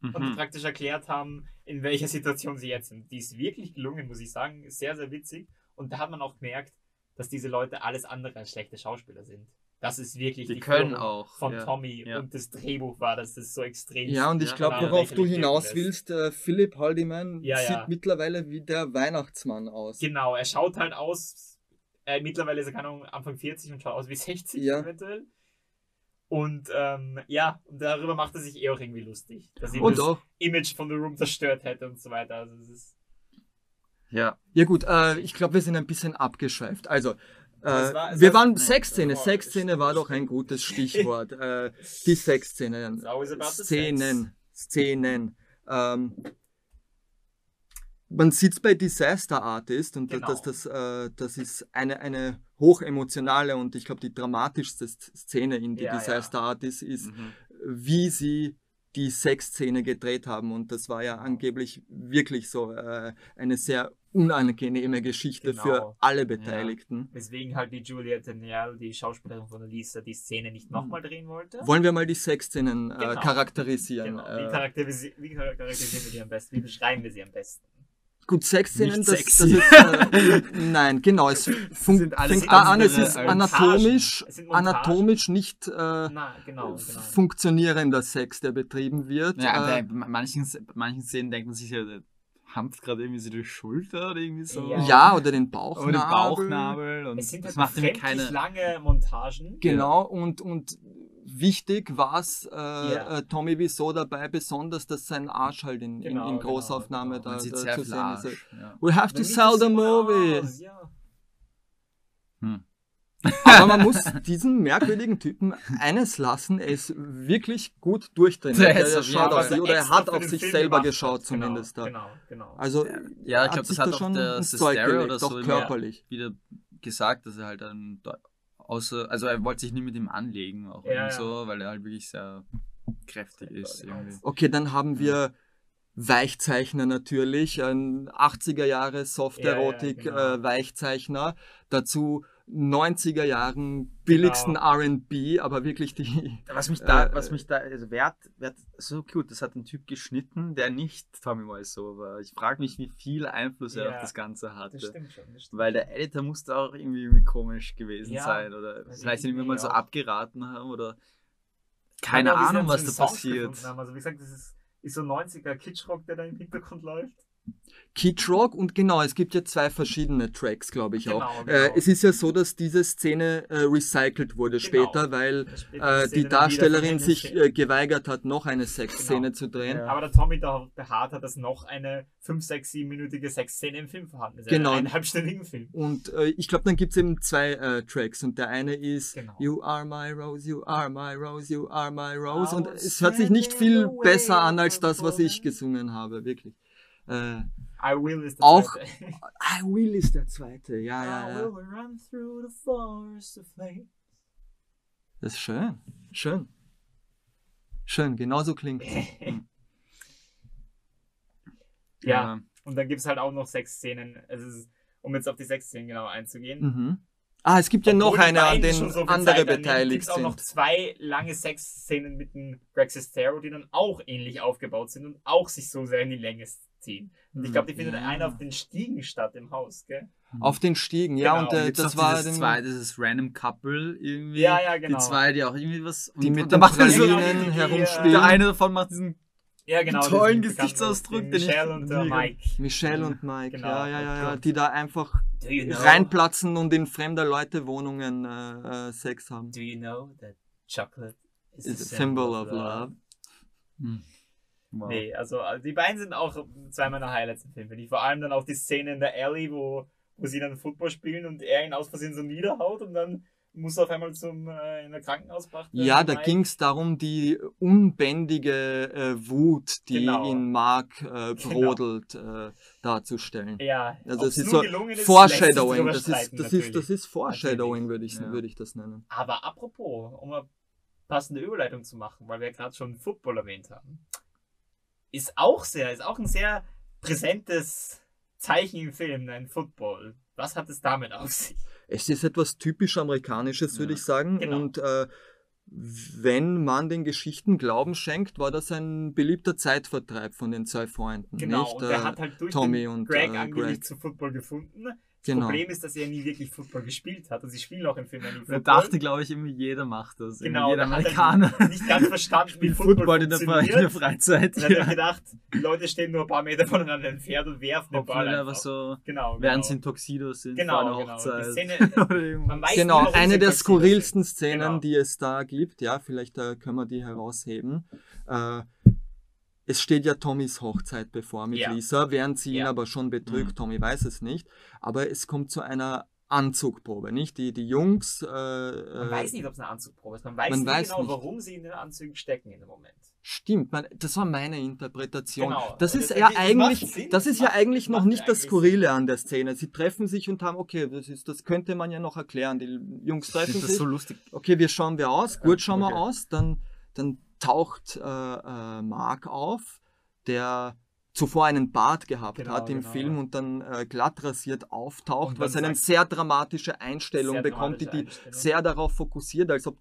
und Mhm. praktisch erklärt haben, in welcher Situation sie jetzt sind. Die ist wirklich gelungen, muss ich sagen. Ist Sehr, sehr witzig. Und da hat man auch gemerkt, dass diese Leute alles andere als schlechte Schauspieler sind. Das ist wirklich Die können Führung auch. von ja. Tommy ja. und das Drehbuch war, dass das so extrem ja, und ich Ja, glaube, worauf du hinaus willst, äh, Philipp Haldiman Ja, sieht ja. mittlerweile wie der Weihnachtsmann aus. Genau, er schaut halt aus, äh, mittlerweile ist er, keine Ahnung, Anfang 40 und schaut aus wie 60 Ja. eventuell. Und ähm, ja, und darüber macht er sich eh auch irgendwie lustig, dass ihm Und das auch, Image von The Room zerstört hätte und so weiter. Also es ist Ja. Ja gut, äh, ich glaube, wir sind ein bisschen abgeschweift. Also, äh, war- wir war- waren Sexszene. Sexszene war doch ein gutes Stichwort. *laughs* äh, die Sexszene. Szenen. Szenen. Ähm, man sieht es bei Disaster Artist und Genau. das, das, äh, das ist eine, eine hochemotionale und ich glaube die dramatischste Szene in die Ja, ja. Disaster Artist ist, Mhm. wie sie die Sexszene gedreht haben. Und das war ja angeblich wirklich so äh, eine sehr unangenehme Geschichte Genau. für alle Beteiligten. Weswegen halt die Juliette Niall, die Schauspielerin von Lisa, die Szene nicht nochmal drehen wollte. Wollen wir mal die Sexszenen äh, Genau. charakterisieren? Genau. Wie, Äh, charakterisi wie charakterisieren wir die am besten? Wie beschreiben wir sie am besten? gut, Sexszenen, das, das sexy. ist. Äh, *laughs* nein, genau. Es fängt da an, es andere ist als anatomisch. Es anatomisch nicht äh, Na, genau, genau. funktionierender Sex, der betrieben wird. Ja, äh, bei manchen, manchen Szenen denkt man sich ja, hampft gerade irgendwie so die Schulter oder irgendwie so. Ja. Ja, oder den Oder Bauchnabel. den Bauchnabel. Und Es sind das halt macht nämlich keine. lange Montagen. Genau, und, und wichtig war es äh, Ja. äh, Tommy Wiseau dabei besonders, dass sein Arsch halt in, Genau, in, in genau, Großaufnahme genau. da, sieht da sehr zu sehen ist. Ja. We have to Damit sell the movie. aus, Ja. Hm. Aber man *laughs* muss diesen merkwürdigen Typen eines lassen, er ist wirklich gut durchtrainiert. Der Er, ist er auf schaut sich oder er hat auf sich Film selber gemacht geschaut hat. zumindest Genau, da. genau, genau. Also Ja, ich hat glaube, sich das hat da auch schon der gelegt, oder so körperlich. wieder gesagt, dass er halt dann da- außer, also er wollte sich nie mit ihm anlegen, auch Ja, so, weil er halt wirklich sehr kräftig ist genau. irgendwie. Okay, dann haben wir Weichzeichner natürlich, ein 80er Jahre Soft-Erotik Ja, ja, genau. äh, Weichzeichner, dazu 90er Jahren billigsten Genau. R&B, aber wirklich die Was mich da, Äh, was mich da, also wer hat, wer hat, so gut, das hat ein Typ geschnitten, der nicht Tommy Wiseau war. Ich frage mich, wie viel Einfluss er Ja, auf das Ganze hatte. Das stimmt schon. Das stimmt. Weil der Editor musste auch irgendwie, irgendwie komisch gewesen Ja, sein oder weiß vielleicht ich ihn immer mal so abgeraten haben oder keine Ja, Ahnung, was da passiert. Also wie gesagt, das ist, ist so 90er Kitschrock, der da im Hintergrund läuft. Kid Rock und genau, es gibt ja zwei verschiedene Tracks, glaube ich Genau, auch. genau. Äh, es ist ja so, dass diese Szene äh, recycelt wurde Genau. später, weil äh, die Darstellerin sich äh, geweigert hat, noch eine Sexszene Genau. zu drehen. Ja. Aber der Tommy der, Hart hat, dass noch eine 5, 6, 7-minütige Sexszene im Film vorhanden ist. Genau. Einen eineinhalbstündigen Film. Und äh, ich glaube, dann gibt es eben zwei äh, Tracks und der eine ist Genau. You are my rose, you are my rose, you are my rose und es hört sich nicht viel besser an als das, was ich gesungen habe, wirklich. Äh, I will ist der Auch- zweite. *laughs* I Will ist der zweite, ja, ja, I ja. will run through the forest of flame. Das ist schön, schön. Schön, genauso klingt ja, und dann gibt es halt auch noch Sexszenen. Also es ist, um jetzt auf die Sexszenen genau einzugehen. Mhm. Ah, es gibt ja noch Obwohl die eine, an schon so andere Zeit annehmen, beteiligt gibt's auch noch sind. zwei lange Sexszenen mit dem Greg Sestero, die dann auch ähnlich aufgebaut sind und auch sich so sehr in die Länge ziehen. Und ich glaube, die findet Ja. einer auf den Stiegen statt im Haus, gell? Auf den Stiegen, ja, Genau. und äh, das war dieses den, zwei, dieses random Couple irgendwie. Ja, ja, genau. Die zwei, die auch irgendwie was. die mit und den macht so, herumspielen. der eine davon macht diesen Ja, genau. tollen Gesichtsausdruck, den den ich Michelle und der mega- Mike. Michelle und Mike, Genau, ja, ja, ja, ja, die da einfach Do you know, reinplatzen und in fremder Leute Wohnungen äh, äh, Sex haben. do you know that chocolate is, Is a symbol of love. Hm. Wow. Nee, also, also die beiden sind auch zwei meiner Highlights im Film. finde ich. Vor allem dann auch die Szene in der Alley, wo, wo sie dann Football spielen und er ihn aus Versehen so niederhaut und dann muss er auf einmal zum äh, in der Krankenhaus gebracht werden. Ja, da ging es darum, die unbändige äh, Wut, die Genau. in Mark äh, *laughs* brodelt, äh, darzustellen. Ja, Also es ist so Foreshadowing, das ist, das ist, das ist Foreshadowing, würde ich, Ja. würde ich das nennen. Aber apropos, um eine passende Überleitung zu machen, weil wir gerade schon Football erwähnt haben, ist auch sehr, ist auch ein sehr präsentes Zeichen im Film, ein Football. Was hat es damit auf sich? Es ist etwas typisch Amerikanisches, würde Ja. ich sagen. Genau. Und äh, wenn man den Geschichten Glauben schenkt, war das ein beliebter Zeitvertreib von den zwei Freunden. Genau, nicht? und er Äh, hat halt durch Tommy den und, Greg äh, angeblich Greg. zu Football gefunden. Genau. Problem ist, dass er nie wirklich Football gespielt hat und sie spielen auch im Film ja nie Er Football. dachte, glaube ich, irgendwie jeder macht das. genau, jeder Amerikaner er *laughs* nicht ganz verstanden, wie spielt Football, Football in der, in der Freizeit. Dann hat er gedacht, die Leute stehen nur ein paar Meter voneinander entfernt und werfen den Ball er einfach. so, genau, während genau. sie in Tuxedos sind Genau, vor einer genau. Hochzeit. Die Szene- *laughs* Genau, warum eine der skurrilsten. Szenen, Genau. die es da gibt. Ja, vielleicht äh, können wir die herausheben. Äh, es steht ja Tommys Hochzeit bevor mit Ja. Lisa, während sie ihn Ja. aber schon betrügt. Mhm. Tommy weiß es nicht. Aber es kommt zu einer Anzugprobe, nicht? Die, die Jungs. Äh, Man äh, weiß nicht, ob es eine Anzugprobe ist. Man weiß man nicht weiß genau, nicht. warum sie in den Anzügen stecken in dem Moment. Stimmt, man, das war meine Interpretation. Genau. Das Das- ist das- ja das eigentlich, Sinn. das ist ja Macht- eigentlich noch nicht das Skurrile an der Szene. Sie treffen sich und haben, okay, das ist, das könnte man ja noch erklären. Die Jungs Ich treffen finde das sich. so lustig. okay, wir schauen wir aus, gut schauen wir okay. aus, dann, dann taucht äh, äh, Mark auf, der zuvor einen Bart gehabt Genau, hat im genau, Film ja. und dann äh, glatt rasiert auftaucht, was eine sehr dramatische Einstellung Sehr bekommt, die, dramatische die Einstellung. sehr darauf fokussiert, als ob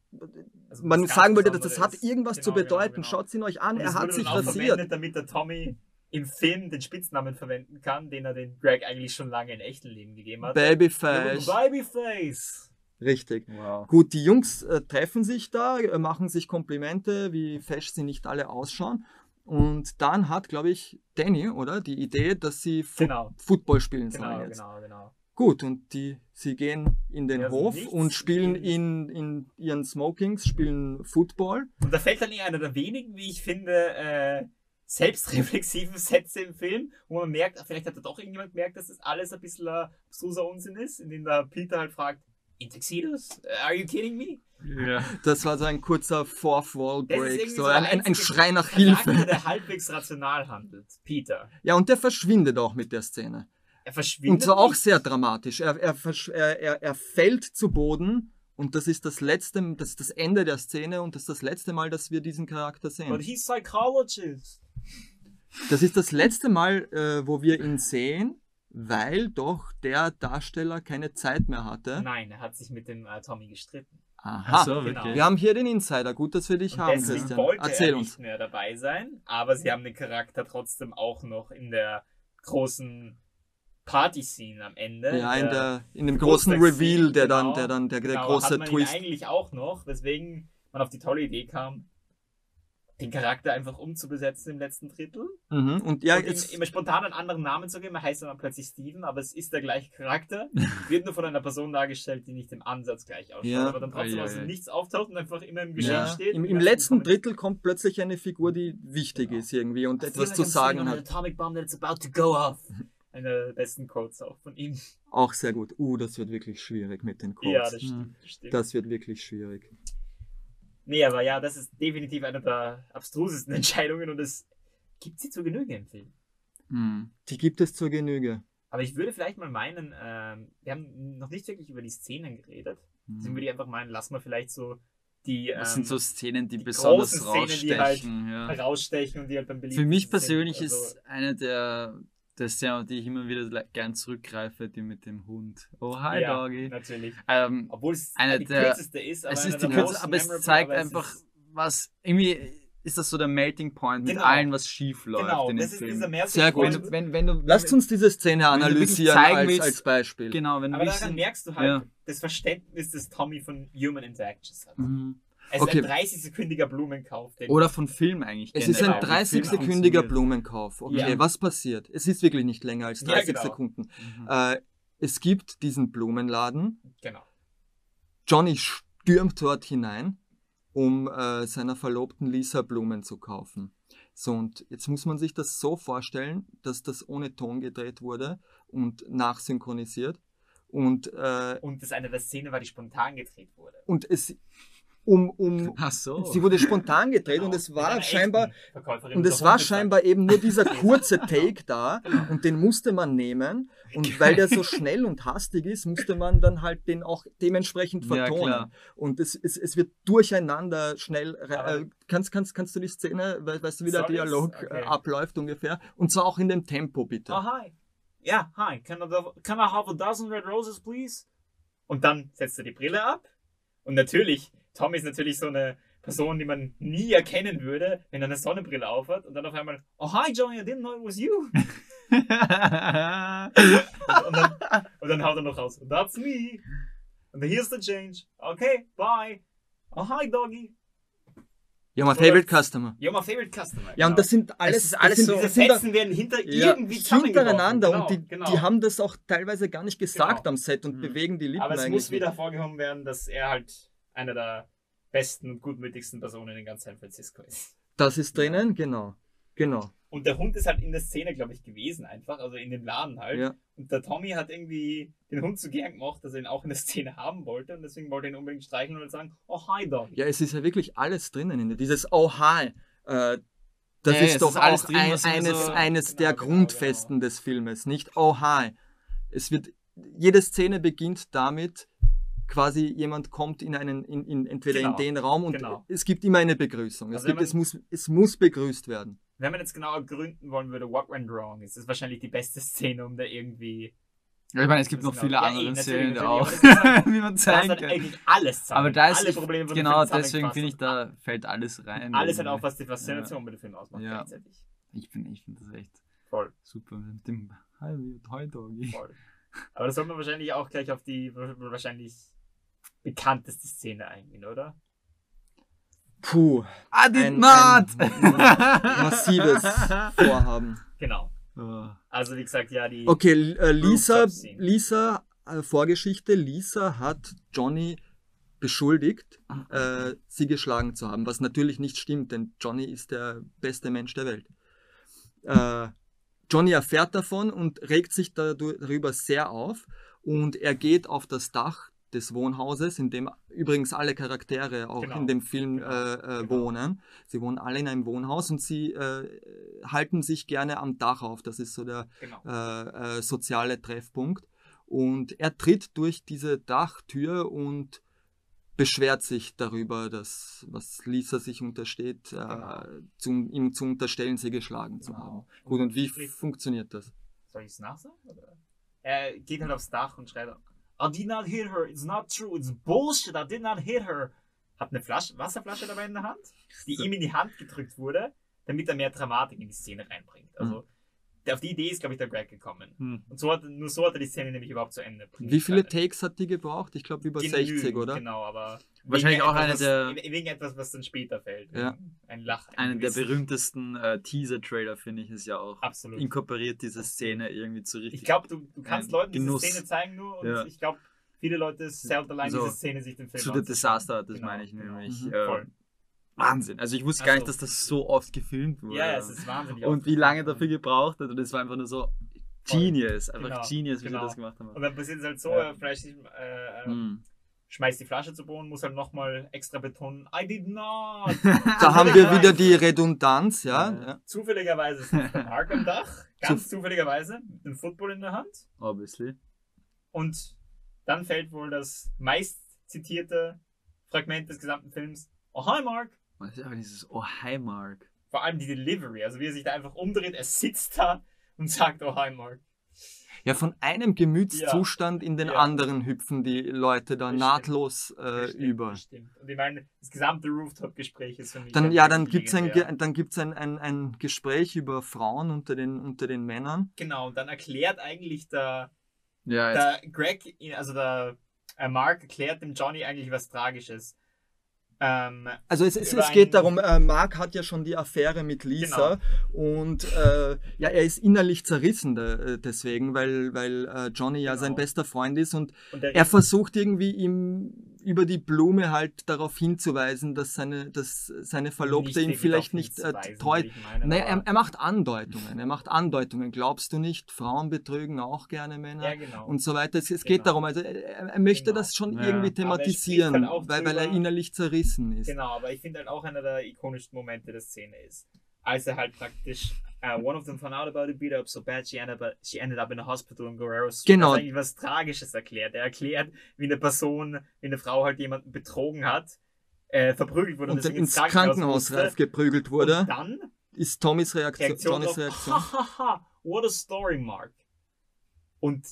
Also man sagen wollte, dass das hat irgendwas zu Genau, genau, bedeuten. genau. Schaut ihn euch an, Und er hat sich rasiert. damit der Tommy im Film den Spitznamen verwenden kann, den er den Greg eigentlich schon lange in echten Leben gegeben hat. Babyface. Babyface. Richtig. Wow. Gut, die Jungs äh, treffen sich da, äh, machen sich Komplimente, wie fesch sie nicht alle ausschauen. Und dann hat, glaube ich, Danny, oder, die Idee, dass sie Fu Genau. Football spielen sollen Genau, jetzt. genau, genau. Gut, und die, sie gehen in den Ja, Hof nichts, und spielen in, in ihren Smokings, spielen Football. Und da fällt dann eh einer der wenigen, wie ich finde, äh, selbstreflexiven *laughs* Sätze im Film, wo man merkt, vielleicht hat da doch irgendjemand gemerkt, dass das alles ein bisschen ein abstruser Unsinn ist, in dem da Peter halt fragt, in Tuxedos? Are you kidding me? Ja. Das war so ein kurzer Fourth Wall Das ist Break, irgendwie so so ein, ein, ein Schrei nach Charakter, Hilfe. der halbwegs rational handelt. Peter. Ja, und der verschwindet auch mit der Szene. Er verschwindet Und zwar auch sehr dramatisch. Er, er, er, er, er fällt zu Boden und das ist das letzte, das ist das Ende der Szene und das ist das letzte Mal, dass wir diesen Charakter But sehen. he's psychologist. Das ist das letzte Mal, äh, wo wir ihn sehen, weil doch der Darsteller keine Zeit mehr hatte. Nein, er hat sich mit dem äh, Tommy gestritten. Aha. So, genau. Wir haben hier den Insider. Gut, dass wir dich Und haben, deswegen Christian. wollte Erzähl er uns. nicht mehr dabei sein, aber sie haben den Charakter trotzdem auch noch in der großen Party-Scene am Ende. Ja, in, der- der, in dem großen Reveal, der dann, genau. der dann, der, der genau, große hat man Twist. Ihn eigentlich auch noch, weswegen man auf die tolle Idee kam, den Charakter einfach umzubesetzen im letzten Drittel. Mhm. Und ja, und ihm jetzt, immer spontan einen anderen Namen zu geben. Er heißt dann plötzlich Steven, aber es ist der gleiche Charakter. *laughs* Wird nur von einer Person dargestellt, die nicht im Ansatz gleich ausschaut. Ja. Aber dann trotzdem aus ei, dem ei. Nichts auftaucht und einfach immer im Geschehen ja, steht. im, im letzten Drittel kommt plötzlich eine Figur, die wichtig Genau. ist irgendwie und I etwas zu sagen hat. Atomic bomb that's about to go off. *laughs* Einer der besten Quotes auch von ihm. Auch sehr gut. Uh, das wird wirklich schwierig mit den Quotes. Ja, das stimmt. Das stimmt. Das wird wirklich schwierig. Nee, aber ja, das ist definitiv eine der abstrusesten *laughs* Entscheidungen und es gibt sie zu Genüge im Film. Hm. Die gibt es zur Genüge. Aber ich würde vielleicht mal meinen, ähm, wir haben noch nicht wirklich über die Szenen geredet. Deswegen würde ich einfach meinen, lass mal vielleicht so die Das ähm, sind so Szenen, die, die besonders großen Szenen, die halt rausstechen. ja. rausstechen und die halt beim Für mich persönlich sind. Also, ist eine der, der Szenen, auf die ich immer wieder gern zurückgreife, die mit dem Hund. Oh, hi, ja, Doggy. natürlich. Ähm, Obwohl es Eine die der- kürzeste ist, aber es ist die der Kürze, most aber es zeigt aber es einfach, ist- was irgendwie ist das so der Melting Point mit Genau. allem, was schief läuft Genau, in dem das ist Film. Sehr gut. Wenn, wenn, wenn du, Lasst uns diese Szene du analysieren zeigen als, willst- als Beispiel. genau, wenn du Aber wirklich daran merkst du halt Ja. das Verständnis, das Tommy von Human Interactions hat. Mhm. Es Okay. ist ein 30-sekündiger Blumenkauf. Den Oder von Film eigentlich. Es ist Genau, ein wie 30-sekündiger funktioniert. Blumenkauf. Okay, Ja. was passiert? Es ist wirklich nicht länger als Ja, 30 genau. Sekunden. Mhm. Äh, es gibt diesen Blumenladen. Genau. Johnny stürmt dort hinein, um äh, seiner Verlobten Lisa Blumen zu kaufen. So, und jetzt muss man sich das so vorstellen, dass das ohne Ton gedreht wurde und nachsynchronisiert. Und, äh, Und das eine der Szenen war, die spontan gedreht wurde. und es um, um Ach so. sie wurde spontan gedreht Genau. und es war scheinbar Und es war scheinbar eben nur dieser *laughs* kurze Take da Genau. und den musste man nehmen. Und weil der so schnell und hastig ist, musste man dann halt den auch dementsprechend Ja, vertonen. klar. und es, es, es wird durcheinander schnell. Äh, kannst, kannst, kannst du die Szene, we- weißt du, wie der ich's? Dialog Okay. äh, abläuft ungefähr? Und zwar auch in dem Tempo, bitte. Oh, hi. Ja, hi. Can I, can I have a dozen red roses, please? Und dann setzt er die Brille ab. Und natürlich, Tom ist natürlich so eine Person, die man nie erkennen würde, wenn er eine Sonnenbrille aufhat. Und dann auf einmal, oh, hi, Johnny, I didn't know it was you. *laughs* Und dann, und dann haut er noch raus, that's me. Und here's the change. Okay, bye. Oh, hi, Doggy. Ja, my Oder- favorite customer. You're my favorite customer. Ja, und das sind alles, ist alles das sind, so- Diese das sind da- Sätzen werden hinter ja, irgendwie hintereinander Genau, und die, genau. die haben das auch teilweise gar nicht gesagt Genau. am Set und Mhm. bewegen die Lippen Aber es eigentlich. muss wieder hervorgehoben werden, dass er halt einer der besten und gutmütigsten Personen in ganz San Francisco ist. Das ist drinnen, genau. Genau. Und der Hund ist halt in der Szene, glaube ich, gewesen einfach, also in dem Laden halt. Ja. Und der Tommy hat irgendwie den Hund so gern gemacht, dass er ihn auch in der Szene haben wollte und deswegen wollte er ihn unbedingt streicheln und sagen, oh hi Doggy. Ja, es ist ja wirklich alles drinnen. in Dieses Oh hi. Äh, das Ja, ja, ist doch ist alles auch drin, ein, eines, so- eines Genau, der genau, Grundfesten des Filmes. Nicht Oh hi. Es wird, jede Szene beginnt damit, quasi jemand kommt in einen, in, in, entweder Genau, in den Raum und genau. es gibt immer eine Begrüßung. Es, Also gibt, wenn es, muss, es muss begrüßt werden. Wenn man jetzt genauer gründen wollen würde, what went wrong, ist das wahrscheinlich die beste *laughs* Szene, um da irgendwie. Ja, ich meine, es gibt Das noch ist viele genau- ja, andere eh, natürlich, Szenen natürlich, auch, das *laughs* halt- wie man Da ist zeigen halt kann. eigentlich alles zusammen. Aber da ist alle es- Probleme genau, Film deswegen finde ich, da fällt alles rein. Alles halt irgendwie. auch, was die Faszination bei dem Film ausmacht, Ja. gleichzeitig. Ich finde ich find das echt Voll, super mit dem Hi, Hi Doggy. voll. Aber da soll man wahrscheinlich auch gleich auf die wahrscheinlich bekannteste Szene eingehen, oder? Puh, I did Ein- not! ein *laughs* massives Vorhaben. Genau. Oh. Also wie gesagt, ja, die. Okay, äh, Lisa. Lisa, äh, Vorgeschichte, Lisa hat Johnny beschuldigt, äh, sie geschlagen zu haben, was natürlich nicht stimmt, denn Johnny ist der beste Mensch der Welt. Äh, Johnny erfährt davon und regt sich darüber sehr auf und er geht auf das Dach des Wohnhauses, in dem übrigens alle Charaktere auch Genau. in dem Film Genau. äh, äh, Genau. wohnen. Sie wohnen alle in einem Wohnhaus und sie äh, halten sich gerne am Dach auf. Das ist so der Genau. äh, äh, soziale Treffpunkt. Und er tritt durch diese Dachtür und beschwert sich darüber, dass, was Lisa sich untersteht, Genau. äh, zum, ihm zu unterstellen, sie geschlagen zu Genau. haben. Gut, und wie Sprich- funktioniert das? Soll ich es nachsagen? Oder? Er geht halt aufs Dach und schreit: I did not hit her, it's not true, it's bullshit, I did not hit her. Hat eine Flasche, Wasserflasche dabei in der Hand, die ihm in die Hand gedrückt wurde, damit er mehr Dramatik in die Szene reinbringt. Also, der, auf die Idee ist, glaube ich, der Greg gekommen. Hm. Und so hat, nur so hat er die Szene nämlich überhaupt zu Ende bringen Wie viele können. Takes hat die gebraucht? Ich glaube über Genügend, 60, oder? Genau, aber Wahrscheinlich auch eine etwas, der- was, wegen etwas, was dann später fällt. Ja. Ein Lach. ein Einer der berühmtesten äh, Teaser-Trailer, finde ich, ist ja auch. Absolut. Inkorporiert diese Szene irgendwie zu richtig. Ich glaube, du, du kannst Leuten Genuss. diese Szene zeigen nur und Ja. ich glaube, viele Leute selten allein So, diese Szene sich den Film zu The. Disaster, das Genau, meine ich genau. nämlich. Mhm. Äh, Voll. Wahnsinn. Also ich wusste gar Ach nicht, dass das so oft gefilmt wurde. Ja, es ist wahnsinnig. und wie lange dafür gebraucht hat. Und es war einfach nur so genius. Einfach Genau, genius, wie genau. sie das gemacht haben. Und dann passiert es halt so, Ja. er vielleicht äh, äh, Hm. schmeißt die Flasche zu Boden, muss halt nochmal extra betonen, I did not. *laughs* Da haben wir wieder die Redundanz, ja. Ja. ja. Zufälligerweise sitzt der Mark am Dach, *laughs* ganz zufälligerweise, mit dem Football in der Hand. Obviously. Und dann fällt wohl das meist zitierte Fragment des gesamten Films, Oh hi Mark. Was ist aber dieses Oh hi Mark. Vor allem die Delivery, also wie er sich da einfach umdreht, er sitzt da und sagt, Oh hi Mark. Ja, von einem Gemütszustand in den Ja. anderen hüpfen die Leute da Das nahtlos äh, Das stimmt, über. das stimmt. Und ich meine, das gesamte Rooftop-Gespräch ist für mich. Dann, ja, dann wirklich gibt's ein, dann gibt's ein, ein, ein Gespräch über Frauen unter den, unter den Männern. Genau, und dann erklärt eigentlich der, Ja, der Greg, also der äh, Mark erklärt dem Johnny eigentlich was Tragisches. Ähm, Also es, es, es geht darum, äh, Mark hat ja schon die Affäre mit Lisa und äh, ja, er ist innerlich zerrissen äh, deswegen, weil, weil äh, Johnny ja Genau. sein bester Freund ist und und er versucht irgendwie ihm über die Blume halt darauf hinzuweisen, dass seine, dass seine Verlobte ihn vielleicht nicht äh, treu. Naja, er, er macht Andeutungen. Er macht Andeutungen. Glaubst du nicht? Frauen betrügen auch gerne Männer ja, genau. und so weiter. Es, es Genau. geht darum, also er, er möchte Genau. das schon Ja. irgendwie er thematisieren, halt auch weil, weil er innerlich zerrissen ist. Genau, aber ich finde halt auch einer der ikonischsten Momente der Szene ist, als er halt praktisch uh, one of them found out about it, beat her up so bad she ended up, she ended up in a hospital in Guerrero Street. Genau. Das eigentlich was Tragisches erklärt. Er erklärt, wie eine Person, wie eine Frau halt jemanden betrogen hat, äh, verprügelt wurde und dann ins Krankenhaus reif geprügelt wurde, Und dann ist Tommys Reaktion, Reaktion Johnnys Reaktion. *laughs* hahaha, what a story, Mark. Und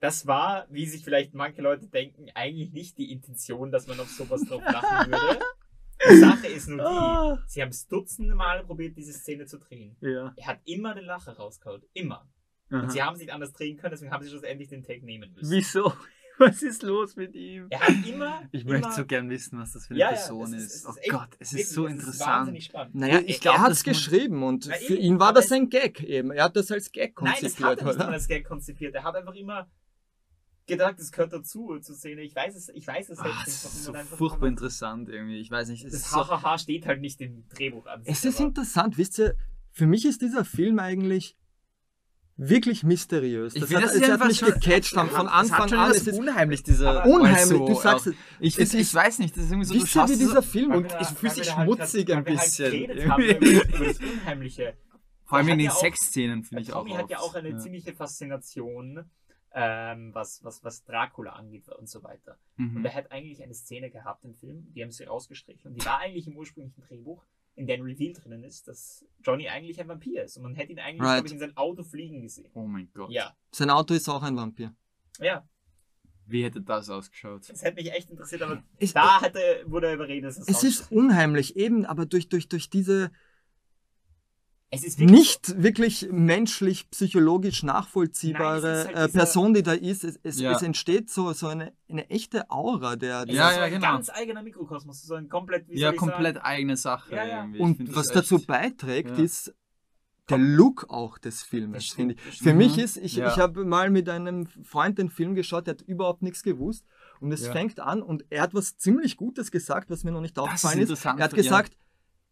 das war, wie sich vielleicht manche Leute denken, eigentlich nicht die Intention, dass man auf sowas drauf lachen würde. *laughs* Die Sache ist nur die, Ah. sie haben es dutzende Male probiert, diese Szene zu drehen. Ja. Er hat immer den Lacher rausgehauen. Immer. Aha. Und sie haben es nicht anders drehen können, deswegen haben sie schlussendlich den Take nehmen müssen. Wieso? *laughs* Was ist los mit ihm? Er hat immer. Ich immer, möchte so gern wissen, was das für eine Ja, ja, Person es ist. ist- Oh ist Gott, es ist so es interessant. wahnsinnig spannend. Naja, Ich ich glaub, er hat das es geschrieben und für ihn war das ein Gag eben. Er hat das als Gag Nein, das hat konzipiert, er nicht mal oder? als Gag konzipiert. Er hat einfach immer gedacht, es gehört dazu zur Szene. Ich weiß es, ich weiß es Ah, selbst das nicht. ist warum so furchtbar interessant irgendwie. Ich weiß nicht, es Das ist so, Hahaha steht halt nicht im Drehbuch an. Es ist aber- interessant, wisst ihr, für mich ist dieser Film eigentlich wirklich mysteriös. Ich Das finde, hat, das ist es hat einfach mich schon- gecatcht von Es hat Anfang schon an. Es ist unheimlich, dieser unheimlich, so du sagst es. Ich, Es find, ich ist- weiß nicht, das ist irgendwie so, du Wisst ihr, schaust wie dieser Film und es fühlt sich halt schmutzig ein halt bisschen. *laughs* haben über, das Unheimliche. Vor allem in den Sexszenen finde ich auch. Tommy hat ja auch eine ziemliche Faszination, ähm, was, was, was Dracula angeht und so weiter. Und Mhm. er hat eigentlich eine Szene gehabt im Film, die haben sie rausgestrichen. Und die war eigentlich im ursprünglichen Drehbuch, in der ein Reveal drinnen ist, dass Johnny eigentlich ein Vampir ist. Und man hätte ihn eigentlich, Right. glaube ich, in sein Auto fliegen gesehen. Oh mein Gott. Ja, Sein Auto ist auch ein Vampir. ja. Wie hätte das ausgeschaut? Das hätte mich echt interessiert, aber Es, da hatte, wurde er überredet, dass es es ist unheimlich, eben, aber durch, durch, durch diese. Es ist wirklich nicht wirklich menschlich, psychologisch nachvollziehbare Nein, ist halt äh, Person, die da ist. Es, es, Ja. es entsteht so, so eine, eine echte Aura, der, Es der Ja, ist so ja, ein genau. ganz eigener Mikrokosmos, so ein komplett, wie Ja, soll ich komplett sagen, eigene Sache. Ja, ja. irgendwie. Ich Und was dazu beiträgt, ja. ist der Look auch des Filmes, finde ich. Für mich ist, ich, Ja. ich habe mal mit einem Freund den Film geschaut, der hat überhaupt nichts gewusst. Und es Ja. fängt an und er hat was ziemlich Gutes gesagt, was mir noch nicht ist aufgefallen ist. interessant, Er hat ja. gesagt,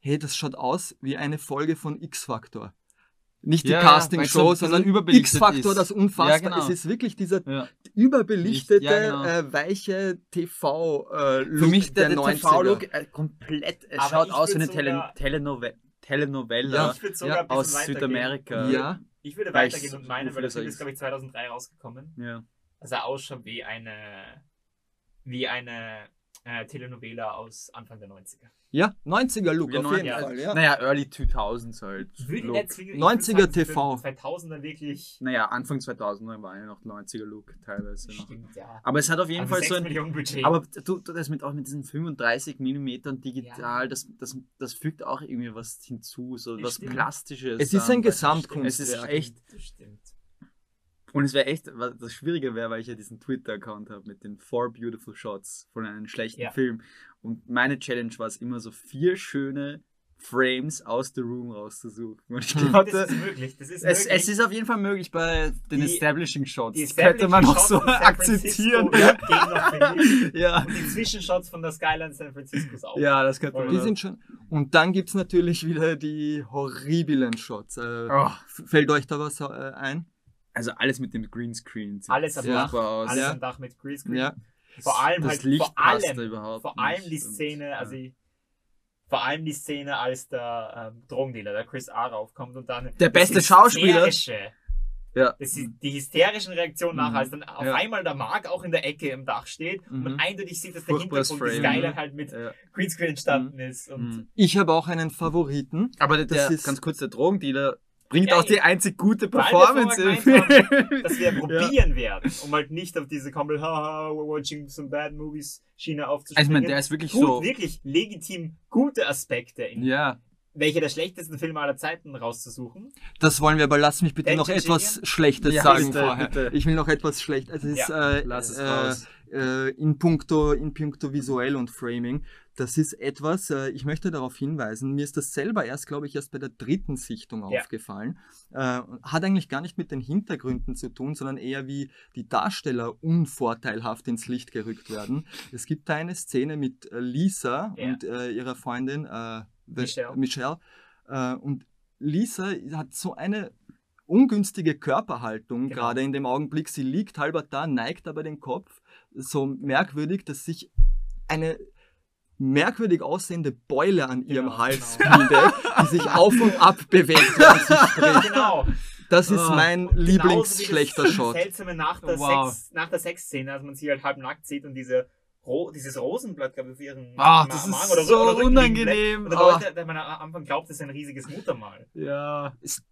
hey, das schaut aus wie eine Folge von X-Factor. Nicht die Ja, ja, Castingshow, bisschen sondern überbelichtet X-Factor, ist. das unfassbar. Ja, genau. Es ist wirklich dieser Ja. überbelichtete, Ja, genau. äh, weiche TV-Look Für mich der, der, der 90er. TV-Look äh, komplett, es schaut aus wie eine Tele Telenove Telenovelle Ja, Ich würde sogar ja, ein bisschen aus weitergehen. Südamerika. Ja, Ich würde weitergehen und so meinen, weil viel Film ist, glaube ich, 2003 rausgekommen. Ja. er ausschaut wie eine, wie eine äh, Telenovela aus Anfang der 90er. ja 90er-Look Ja, auf jeden Fall. Ja. Naja, Early 2000s halt. Look. jetzt, wie- ich 90er würd sagen, TV. für 2000er wirklich. Naja, Anfang 2000 war ja noch 90er Look teilweise noch. Stimmt, ja. Aber es hat auf jeden Also Fall 6 so ein. Millionen Budget. Aber du, du, das mit auch mit diesen 35 mm digital, Ja. das, das, das fügt auch irgendwie was hinzu, so Das was stimmt. Plastisches. Es ist ein Gesamtkunstwerk. Es ist echt. Das stimmt. Und es wäre echt, was das Schwierige wäre, weil ich ja diesen Twitter-Account habe mit den Four Beautiful Shots von einem schlechten Ja. Film. Und meine Challenge war es immer so vier schöne Frames aus The Room rauszusuchen. Und ich glaube, *laughs* Das ist möglich. Das ist es, möglich. es ist auf jeden Fall möglich bei den Die- Establishing Shots. die Das könnte man Establishing auch so akzeptieren. *laughs* Ja. Und die Zwischenshots von der Skyline San Franciscos auch. ja, das könnte man. Die auch. sind schon. Und dann gibt es natürlich wieder die horriblen Shots. Äh, Oh. Fällt euch da was äh, ein? Also alles mit dem Greenscreen. sieht Alles am. Dach. super aus. Alles Ja. am Dach mit Greenscreen. Ja. Vor allem das halt, Licht vor passt allem, da überhaupt vor allem nicht die und, Szene, ja. also ich, vor allem die Szene, als der ähm, Drogendealer, der Chris A. raufkommt und dann Der das beste Schauspieler. Ja. Das ist die hysterischen Reaktionen nach, Mhm. als dann auf Ja. einmal der Mark auch in der Ecke im Dach steht und man Mhm. eindeutig sieht, dass der Hintergrund des Frame, Skyline ne? halt mit Ja. Greenscreen entstanden ist. Und Mhm. Ich habe auch einen Favoriten. Aber der ist- ganz kurz, der Drogendealer bringt Ja, auch die einzig gute Performance im Film. *laughs* dass wir probieren werden, um halt nicht auf diese komplett, haha, we're watching some bad movies Schiene Also ich aufzuspringen. meine, der ist wirklich Gut, so. wirklich legitim gute Aspekte in Ja, welche der schlechtesten Filme aller Zeiten rauszusuchen. Das wollen wir, aber lass mich bitte Dead noch etwas Schlechtes Ja, sagen bitte, vorher. bitte. Ich will noch etwas schlecht. Also es ist äh, lass es äh, raus. äh, in puncto in puncto visuell und Framing. Das ist etwas. Äh, ich möchte darauf hinweisen. Mir ist das selber erst, glaube ich, erst bei der dritten Sichtung Ja. aufgefallen. Äh, hat eigentlich gar nicht mit den Hintergründen zu tun, sondern eher wie die Darsteller unvorteilhaft ins Licht gerückt werden. *laughs* Es gibt da eine Szene mit äh, Lisa Ja. und äh, ihrer Freundin äh, Michelle. Michelle. Äh, und Lisa hat so eine ungünstige Körperhaltung, Genau. gerade in dem Augenblick. Sie liegt halber da, neigt aber den Kopf. So merkwürdig, dass sich eine merkwürdig aussehende Beule an ihrem Genau, Hals genau. bildet, die sich auf und ab bewegt, sie. Genau. Das ist Ah. mein Lieblingsschlechter das Shot. Seltsame nach der, Wow. Sex, nach der Sexszene, als man sie halt halb nackt sieht und diese Ro dieses Rosenblatt, glaube ich, auf ihren Ah, das Magen ist oder so oder unangenehm. Und der Ah. Leute, der man am Anfang glaubt, das ist ein riesiges Muttermal. Ja. Es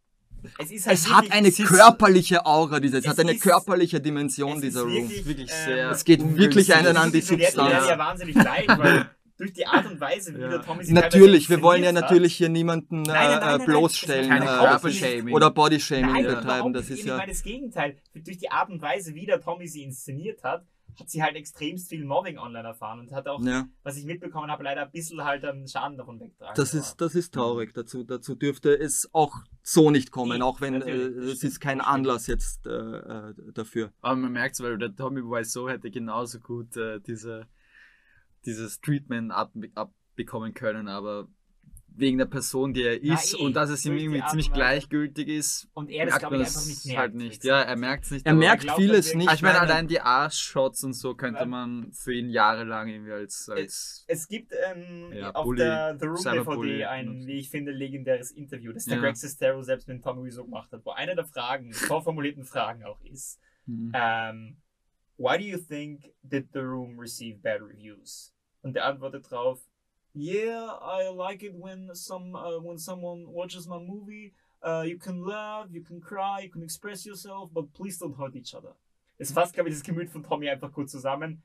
ist Es halt hat wirklich- eine es ist- körperliche Aura, dieses, es Es hat eine ist- körperliche Dimension, es dieser ist Room. wirklich, Wirklich ähm, sehr. Es geht wirklich einen an die Es Substanz. mir ja wahnsinnig leid, weil durch die Art und Weise, wie Ja. der Tommy sich Natürlich, wir wollen ja natürlich hier niemanden Nein, nein, nein, äh, nein, bloßstellen äh, oder Bodyshaming betreiben. Das ist Ich ja. meine das Gegenteil. Durch die Art und Weise, wie der Tommy sie inszeniert hat, hat sie halt extremst viel Mobbing online erfahren und hat auch, ja. was ich mitbekommen habe, leider ein bisschen halt einen Schaden davon wegtragen. Das ist, das ist traurig. Dazu, dazu dürfte es auch so nicht kommen, auch wenn äh, es ist kein. Anlass jetzt äh, äh, dafür. Aber man merkt es, weil der Tommy Wiseau hätte genauso gut äh, diese, dieses Treatment ab, abbekommen können, aber wegen der Person, die er Ja, ist eh, und dass es ihm irgendwie ziemlich gleichgültig ist, Und er das, merkt glaube ich, einfach nicht merkt. halt nicht. Ja, er merkt es nicht. Er merkt glaubt, vieles nicht. Ich meine, allein die Arsch-Shots und so könnte Ja. man für ihn jahrelang irgendwie als, als Es gibt ähm, Ja, auf Bully, der The Room DVD ein, wie ich finde, legendäres Interview, das der Ja. Greg Sestero selbst mit Tommy Wiseau gemacht hat, wo eine der Fragen, vorformulierten Fragen auch ist, Mhm. ähm, Why do you think did The Room receive bad reviews? Und der antwortet drauf, Yeah, I like it when some uh, when someone watches my movie. Uh, you can laugh, you can cry, you can express yourself, but please don't hurt each other. Es fasst, glaube ich, das Gemüt von Tommy einfach gut zusammen.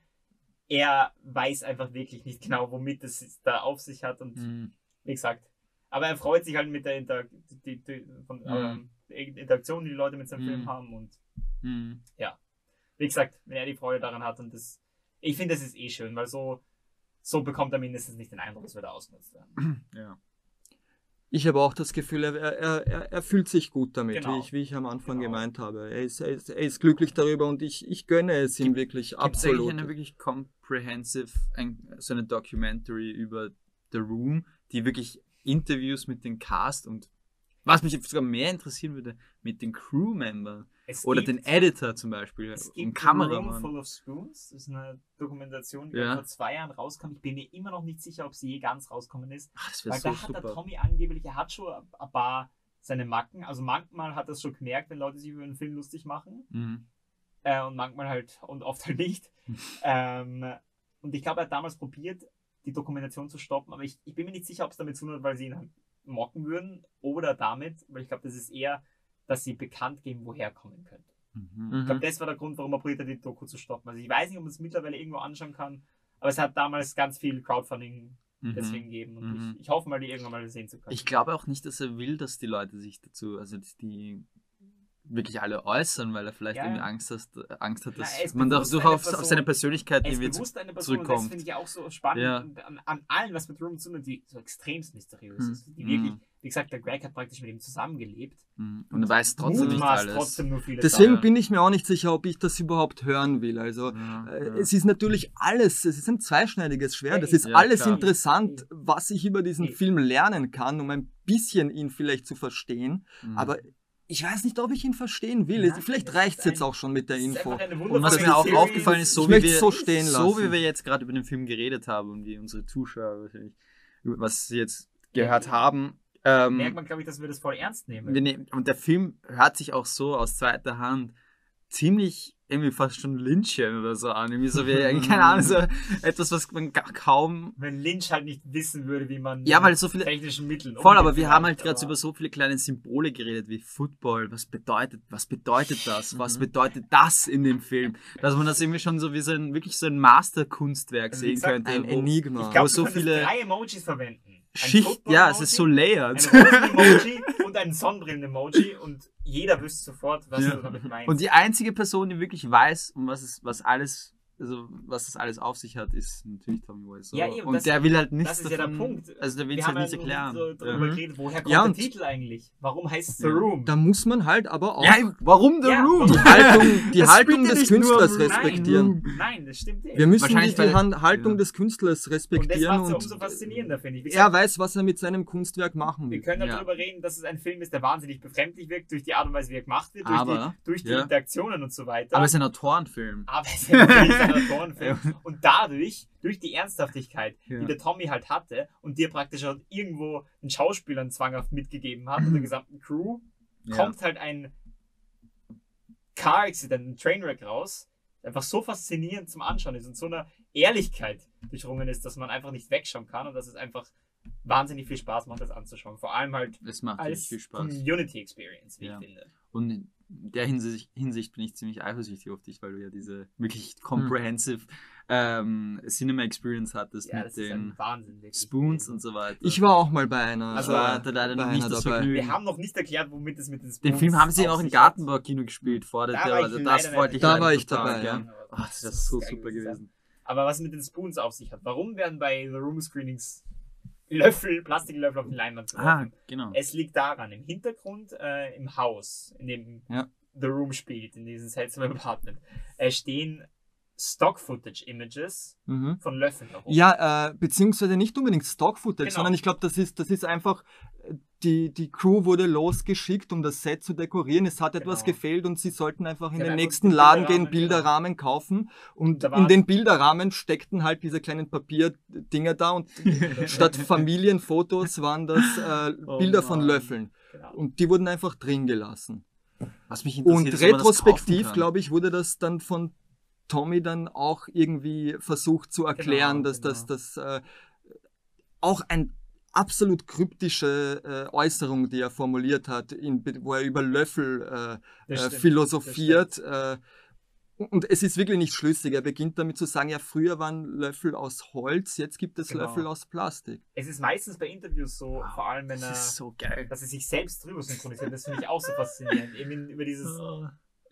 Er weiß einfach wirklich nicht genau, womit es da auf sich hat und Mhm. wie gesagt, Aber er freut sich halt mit der, Inter die, die, von, Mhm. ähm, Interaktion, die die Leute mit seinem Mhm. Film haben. Und Mhm. Wie gesagt, wenn er die Freude daran hat und das, ich finde, das ist eh schön, weil so, so bekommt er mindestens nicht den Eindruck, dass wir da ausgenutzt werden. *clears throat* Ja. Ich habe auch das Gefühl, er, er, er, er fühlt sich gut damit, Genau. wie, ich, wie ich am Anfang Genau. gemeint habe. Er ist, er, ist, er ist glücklich darüber und ich, ich gönne es ihm wirklich Gibt es eigentlich absolut. eine wirklich comprehensive, ein, so eine Documentary über The Room, die wirklich Interviews mit den Cast und was mich sogar mehr interessieren würde, mit den Crewmembern oder gibt- den Editor zum Beispiel Es und gibt The Room Kameramann. Full of Spoons. Das ist eine Dokumentation, die Ja. vor zwei Jahren rauskam. Ich bin mir immer noch nicht sicher, ob sie je ganz rauskommen ist. Ach, das Weil so da hat der. Tommy angeblich, er hat schon ein paar seine Macken. Also manchmal hat er es schon gemerkt, wenn Leute sich über einen Film lustig machen. Mhm. Äh, und manchmal halt und oft halt nicht. ähm, und ich glaube, er hat damals probiert, die Dokumentation zu stoppen, aber ich, ich bin mir nicht sicher, ob es damit zu tun hat, weil sie ihn halt mocken würden oder damit, weil ich glaube, das ist eher, dass sie bekannt geben, woher er kommen könnte. Mhm. Ich glaube, das war der Grund, warum er probiert hat, die Doku zu stoppen. Also ich weiß nicht, ob man es mittlerweile irgendwo anschauen kann, aber es hat damals ganz viel Crowdfunding Mhm. deswegen gegeben und Mhm. ich, ich hoffe mal, die irgendwann mal sehen zu können. Ich glaube auch nicht, dass er will, dass die Leute sich dazu, also dass die wirklich alle äußern, weil er vielleicht Ja, irgendwie. Angst, hast, Angst hat, Na, dass ist man da bewusst so auf, auf seine Persönlichkeit er irgendwie zu- eine Person und das zurückkommt. finde ich auch so spannend Ja. an, an allen, was mit Room zu tun hat, die so extremst mysteriös Hm. ist. Die Hm. wirklich, wie gesagt, der Greg hat praktisch mit ihm zusammengelebt. Mhm. Und er weiß trotzdem nicht alles. trotzdem nur viele Deswegen Ja. bin ich mir auch nicht sicher, ob ich das überhaupt hören will. Also Ja, äh, ja. es ist natürlich alles, es ist ein zweischneidiges Schwert. Es ist ja, alles klar. interessant, was ich über diesen. Film lernen kann, um ein bisschen ihn vielleicht zu verstehen. Mhm. Aber ich weiß nicht, ob ich ihn verstehen will. Nein, Vielleicht reicht es jetzt auch schon mit der Info. Und was mir auch aufgefallen ist, so wie, wir, so stehen so wie wir jetzt gerade über den Film geredet haben und wie unsere Zuschauer wahrscheinlich, was sie jetzt gehört haben, ähm, merkt man, glaube ich, dass wir das voll ernst nehmen. wir nehmen, und der Film hört sich auch so aus zweiter Hand ziemlich irgendwie fast schon Lynchchen oder so an. Irgendwie so wie, *laughs* keine Ahnung, so etwas, was man kaum. Wenn Lynch halt nicht wissen würde, wie man Ja, weil so viele. technischen Mitteln Voll, aber wir haben halt gerade über so viele kleine Symbole geredet, wie Football. Was bedeutet, was bedeutet das? Was Mhm. bedeutet das in dem Film? Dass man das irgendwie schon so wie so ein, wirklich so ein Masterkunstwerk Also sehen gesagt, könnte. Ein Enigma. Ich glaube, so viele drei Emojis verwenden. Schicht, ja, es ist so layered. Ein *laughs* und ein Sonnenbrillen-Emoji und jeder wüsste sofort, was Ja. du damit meinst. Und die einzige Person, die wirklich weiß, um was es, was alles, also was das alles auf sich hat, ist natürlich Tommy Wiseau. Ja, eben, und das- der will halt nichts das ist ja der davon, Punkt. Also der will wir es halt nicht ja erklären. so darüber Mhm. geredet, woher kommt Ja, der Titel eigentlich? Warum heißt es The. Room? Da muss man halt aber auch Ja, warum The Room? die Haltung, *laughs* die Haltung des nur Künstlers Room. respektieren. Nein, das stimmt nicht. Wir müssen die, die Haltung des Künstlers und das respektieren macht es umso faszinierender, finde ich. Wie er weiß, was er mit seinem Kunstwerk machen wir will. können Ja. darüber reden, dass es ein Film ist, der wahnsinnig befremdlich wirkt, durch die Art und Weise, wie er gemacht wird, durch Aber, die, durch die. Interaktionen und so weiter. Aber es ist ein Autorenfilm. Aber es ist ein *laughs* Autorenfilm. *laughs* Und dadurch, durch die Ernsthaftigkeit, Ja. die der Tommy halt hatte und dir praktisch auch irgendwo den Schauspielern zwanghaft mitgegeben hat und der *clears throat* gesamten Crew, kommt halt ein Car-Accident, ein Trainwreck raus, der einfach so faszinierend zum Anschauen ist und so einer Ehrlichkeit durchdrungen ist, dass man einfach nicht wegschauen kann und dass es einfach wahnsinnig viel Spaß macht, das anzuschauen. Vor allem halt Es macht als viel Spaß. Community Experience, wie Ja. ich finde. Und in der Hinsicht, Hinsicht bin ich ziemlich eifersüchtig auf dich, weil du ja diese wirklich comprehensive ähm, Cinema Experience hattest Ja, mit das den Wahnsinn. Spoons und so weiter. Ich war auch mal bei einer. Also, äh, hatte leider noch nicht das dabei. Vergnügen. Wir haben noch nicht erklärt, womit es mit den Spoons Den Film haben sie auch im. Gartenbaukino gespielt, vor der Da Tür. war ich Also das wollte ich Da war ich total, dabei, ja. Ach, das ist so super gewesen. Aber was mit den Spoons auf sich hat. Warum werden bei The Room Screenings Löffel, Plastiklöffel auf die Leinwand Ah, geworfen? genau. Es liegt daran, im Hintergrund, äh, im Haus, in dem Ja. The Room spielt, in diesem seltsamen Apartment, äh, stehen Stock-Footage-Images Mhm. von Löffeln herum. Ja, äh, beziehungsweise nicht unbedingt Stock-Footage, Genau. sondern ich glaube, das ist, das ist einfach, äh, die, die Crew wurde losgeschickt, um das Set zu dekorieren. Es hat etwas Genau. gefehlt und sie sollten einfach in Genau, den einfach nächsten Laden gehen, Bilderrahmen, kaufen. Und in den Bilderrahmen steckten halt diese kleinen Papierdinger da und *laughs* statt Familienfotos waren das äh, Oh Bilder von Mann. Löffeln. Genau. Und die wurden einfach drin gelassen. Was mich Und interessiert, kaufen retrospektiv, glaube ich, wurde das dann von Tommy dann auch irgendwie versucht zu erklären, Genau, dass das, genau. das äh, auch ein absolut kryptische äh, Äußerung, die er formuliert hat, in, wo er über Löffel äh, Das äh, stimmt, philosophiert. Äh, und es ist wirklich nicht schlüssig. Er beginnt damit zu sagen, ja, früher waren Löffel aus Holz, jetzt gibt es Genau. Löffel aus Plastik. Es ist meistens bei Interviews so, Wow, vor allem wenn er, Das ist so geil. dass er sich selbst drüber synchronisiert. Das finde ich auch so faszinierend. Eben über dieses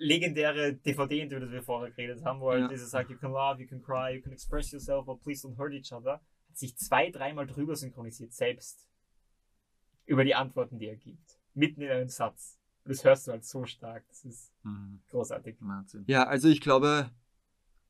legendäre DVD-Interview, das wir vorher geredet haben, wo er Ja. dieses sagt, you can laugh, you can cry, you can express yourself, but please don't hurt each other, hat sich zwei, dreimal drüber synchronisiert, selbst. Über die Antworten, die er gibt. Mitten in einem Satz. Und das hörst du halt so stark. Das ist Mhm. großartig. Wahnsinn. Ja, also ich glaube,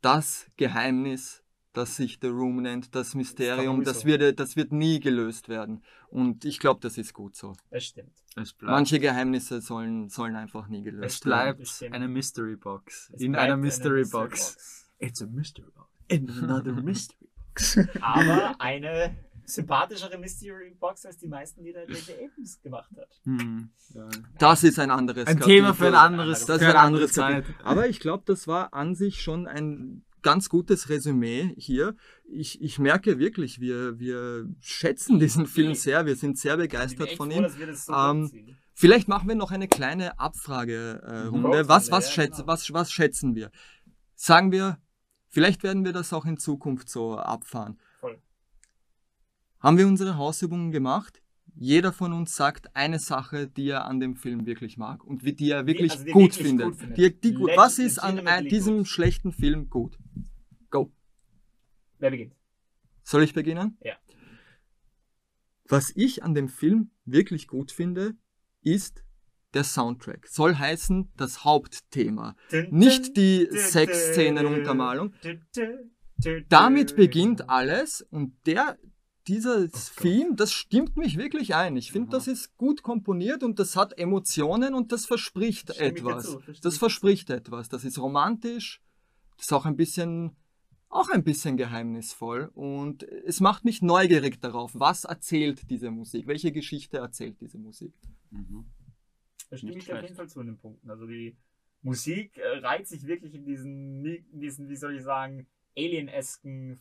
das Geheimnis, das sich The Room nennt, das Mysterium, das sowieso. wird, das wird nie gelöst werden. Und ich glaube, das ist gut so. Das stimmt. Es bleibt, Manche Geheimnisse sollen, sollen einfach nie es gelöst werden. bleibt stimmt. eine Mystery Box. Es In einer eine Mystery Box. Box. It's a Mystery Box. In another Mystery Box. *laughs* Aber eine sympathischere Mystery Box als die meisten, die der J.J. Abrams gemacht hat. Hm. Ja. Das ist ein anderes Ein Kapitel. Thema für ein anderes, Das für ist ein eine anderes andere Kapitel. Aber ich glaube, das war an sich schon ein ganz gutes Resümee hier. Ich, ich merke wirklich, wir, wir schätzen diesen Film sehr. Wir sind sehr begeistert von froh, ihm. so Ähm. Vielleicht machen wir noch eine kleine Abfragerunde. Äh, was, was, schätz, genau. was, was schätzen wir? Sagen wir, vielleicht werden wir das auch in Zukunft so abfahren. Voll. Haben wir unsere Hausübungen gemacht? Jeder von uns sagt eine Sache, die er an dem Film wirklich mag und die er wirklich also die gut, wirklich findet. gut findet. Die, die gut. Was ist an äh, diesem gut. schlechten Film gut? Go. Wer beginnt? Soll ich beginnen? Ja. Was ich an dem Film wirklich gut finde, ist der Soundtrack. Soll heißen das Hauptthema. Nicht die Sexszenenuntermalung. Damit beginnt alles und der, dieses Gott. Theme, das stimmt mich wirklich ein. Ich finde, das ist gut komponiert und das hat Emotionen und das verspricht etwas. zu, stimme ich Das verspricht etwas. Das ist romantisch, das ist auch ein bisschen, auch ein bisschen geheimnisvoll und es macht mich neugierig darauf, was erzählt diese Musik, welche Geschichte erzählt diese Musik. Mhm. Da stimme Nicht ich auf jeden Fall zu in den Punkten. Also die Musik äh, reiht sich wirklich in diesen, in diesen wie soll ich sagen, alien-esken,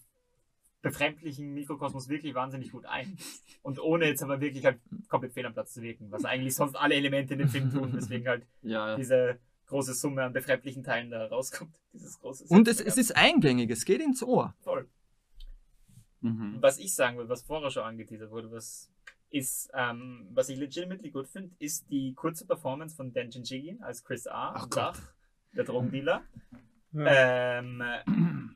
befremdlichen Mikrokosmos wirklich wahnsinnig gut ein. Und ohne jetzt aber wirklich halt komplett fehl am Platz zu wirken, was eigentlich sonst alle Elemente in dem Film tun, deswegen halt Ja, diese große Summe an befremdlichen Teilen da rauskommt. *laughs* Dieses große Und es, es ist eingängig, es geht ins Ohr. voll. mhm. Was ich sagen will, was vorher schon angeteasert wurde, was ist, ähm, was ich legitimately gut finde, ist die kurze Performance von Dan Jinjigin als Chris A. Ach. Dach, der Drogendealer. Ähm,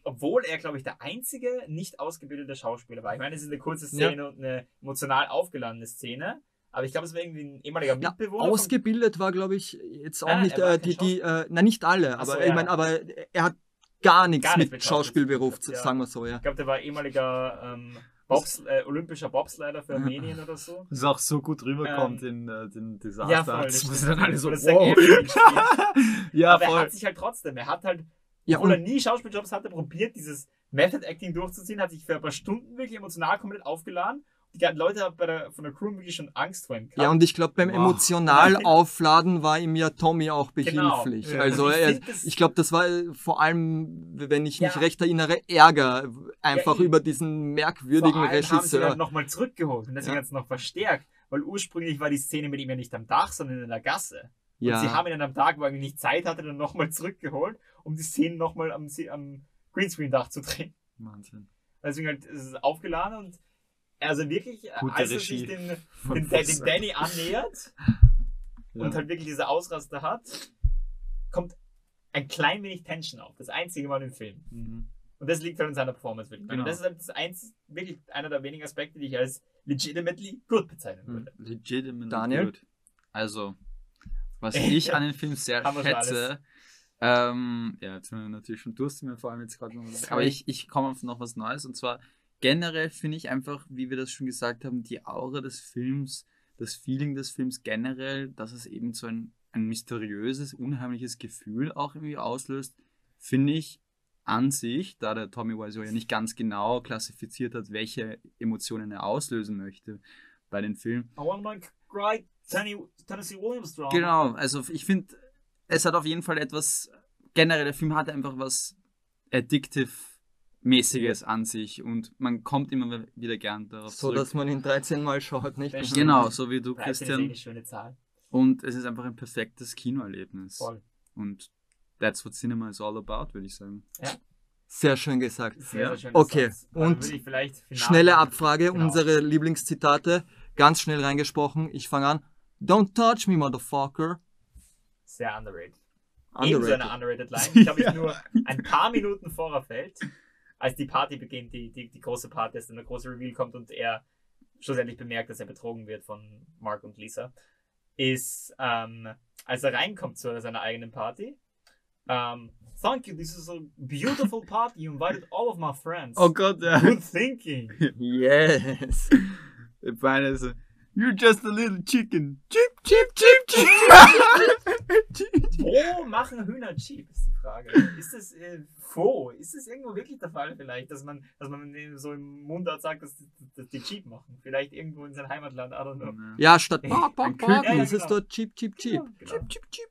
obwohl er, glaube ich, der einzige nicht ausgebildete Schauspieler war. Ich meine, es ist eine kurze Szene und eine emotional aufgeladene Szene, aber ich glaube, es war irgendwie ein ehemaliger Ja, Mitbewohner. von- ausgebildet war, glaube ich, jetzt auch Nein, nicht er äh, die, die äh, na nicht alle, Ach so, aber ich ja. meine, aber er hat gar nichts Gar nichts mit mit Schauspielberuf, Schauspiel, ja. sagen wir so, ja. ich glaube, der war ehemaliger ähm, Bobs, äh, olympischer Bobsleider für Armenien oder so. Das auch so gut rüberkommt Ähm, in äh, den Ja, Disaster. voll. das stimmt. dann alle so, wow. *laughs* Ja, aber er voll. hat sich halt trotzdem, er hat halt, Ja, obwohl er nie Schauspieljobs hatte, probiert, dieses Method Acting durchzuziehen, hat sich für ein paar Stunden wirklich emotional komplett aufgeladen. Die Leute haben bei der, von der Crew wirklich schon Angst vor ihm gehabt. ja, und ich glaube, beim Wow. emotional aufladen war ihm ja Tommy auch Genau. behilflich. Ja. Also Also ich ich glaube, das war äh, vor allem, wenn ich mich Ja. recht erinnere, Ärger einfach eben. über diesen merkwürdigen Vor allem haben sie ihn Regisseur. halt nochmal zurückgeholt und deswegen Ja. hat es noch verstärkt. Weil ursprünglich war die Szene mit ihm ja nicht am Dach, sondern in der Gasse. Und Ja. sie haben ihn dann am Tag, wo er nicht Zeit hatte, dann nochmal zurückgeholt, um die Szene nochmal am, am Greenscreen-Dach zu drehen. Wahnsinn. Deswegen halt ist es aufgeladen und also wirklich, Gute als er sich den, den, den. Danny annähert Ja. und halt wirklich diese Ausraster hat, kommt ein klein wenig Tension auf. Das einzige Mal im Film. Mhm. Und das liegt halt in seiner Performance wirklich. Genau. Und das ist halt das eins, wirklich einer der wenigen Aspekte, die ich als legitimately gut bezeichnen Hm. würde. Legitimate Daniel? good. Also, was *laughs* ich an dem Film sehr schätze, ähm, ja, jetzt sind wir natürlich schon Durst, mir vor allem jetzt gerade noch. Aber ich, ich komme auf noch was Neues und zwar generell finde ich einfach, wie wir das schon gesagt haben, die Aura des Films, das Feeling des Films generell, dass es eben so ein, ein mysteriöses, unheimliches Gefühl auch irgendwie auslöst, finde ich an sich, da der Tommy Wiseau ja nicht ganz genau klassifiziert hat, welche Emotionen er auslösen möchte bei den Filmen, I want my great Tennessee, Williams Drama. Genau, also ich finde, es hat auf jeden Fall etwas, generell der Film hat einfach was Addictive-mäßiges an sich und man kommt immer wieder gern darauf So, zurück. dass man ihn 13 Mal schaut, nicht? Das Genau, so wie du, 13 ist eh Christian. eine schöne Zahl. Und es ist einfach ein perfektes Kinoerlebnis. Voll. Und that's what cinema is all about, würde ich sagen. Sehr schön gesagt. Sehr, Ja. sehr schön. Okay, Also und würde ich vielleicht final- Schnelle Abfrage, Genau. unsere Lieblingszitate. Ganz schnell reingesprochen. Ich fange an. Don't touch me, motherfucker. Sehr underrated. Ebenso Underrated. eine underrated Line. Ich glaube, ich *laughs* nur ein paar Minuten vorher fällt, als die Party beginnt, die, die, die große Party ist, und der große Reveal kommt und er schlussendlich bemerkt, dass er betrogen wird von Mark und Lisa, ist, ähm, als er reinkommt zu seiner eigenen Party, ähm, Thank you, this is a beautiful party. You invited all of my friends. Oh Gott, ja. Good thinking. *laughs* Yes. Beide so, you're just a little chicken. Chip, chip, chip, chip. *laughs* Wo *laughs* machen Hühner Cheap, ist die Frage. Ist das äh, wo? Ist das irgendwo wirklich der Fall vielleicht, dass man, dass man so im Mundart sagt, dass, dass die Cheap machen? Vielleicht irgendwo in sein Heimatland, I don't know. Ja, statt Bark, Bark, Bark. Ja, ja, ist es genau. dort Cheap, Cheap, Cheap. Genau. Cheap, cheap.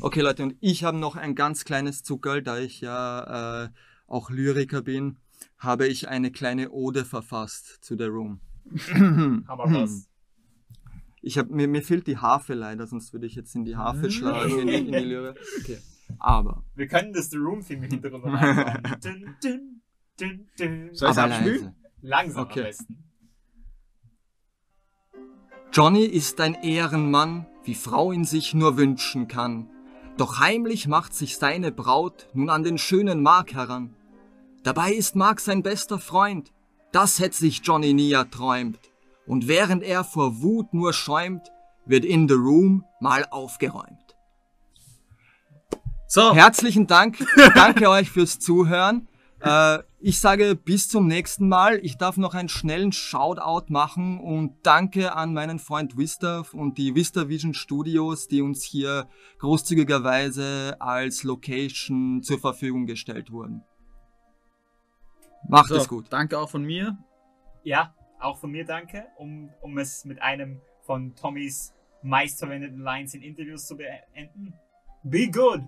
Okay, Leute, und ich habe noch ein ganz kleines Zuckerl, da ich ja äh, auch Lyriker bin, habe ich eine kleine Ode verfasst zu The Room. Wir *clears throat* was. Ich hab, mir, mir fehlt die Harfe leider, sonst würde ich jetzt in die Harfe Mhm. schlagen, in die, in die Lyre. Okay. Aber, Wir können das The Room Theme im Hintergrund noch *laughs* einbauen. Soll ich's aber abspielen? leise. Langsam Okay. am besten. Johnny ist ein Ehrenmann, wie Frau ihn sich nur wünschen kann. Doch heimlich macht sich seine Braut nun an den schönen Mark heran. Dabei ist Mark sein bester Freund, das hätt sich Johnny nie erträumt. Und während er vor Wut nur schäumt, wird in the room mal aufgeräumt. So, Herzlichen Dank, *laughs* danke euch fürs Zuhören. Äh, ich sage bis zum nächsten Mal. Ich darf noch einen schnellen Shoutout machen und danke an meinen Freund Vista und die Vista Vision Studios, die uns hier großzügigerweise als Location zur Verfügung gestellt wurden. Macht so, es gut. danke auch von mir. Ja, auch von mir danke, um, um es mit einem von Tommys meistverwendeten Lines in Interviews zu beenden. Be good!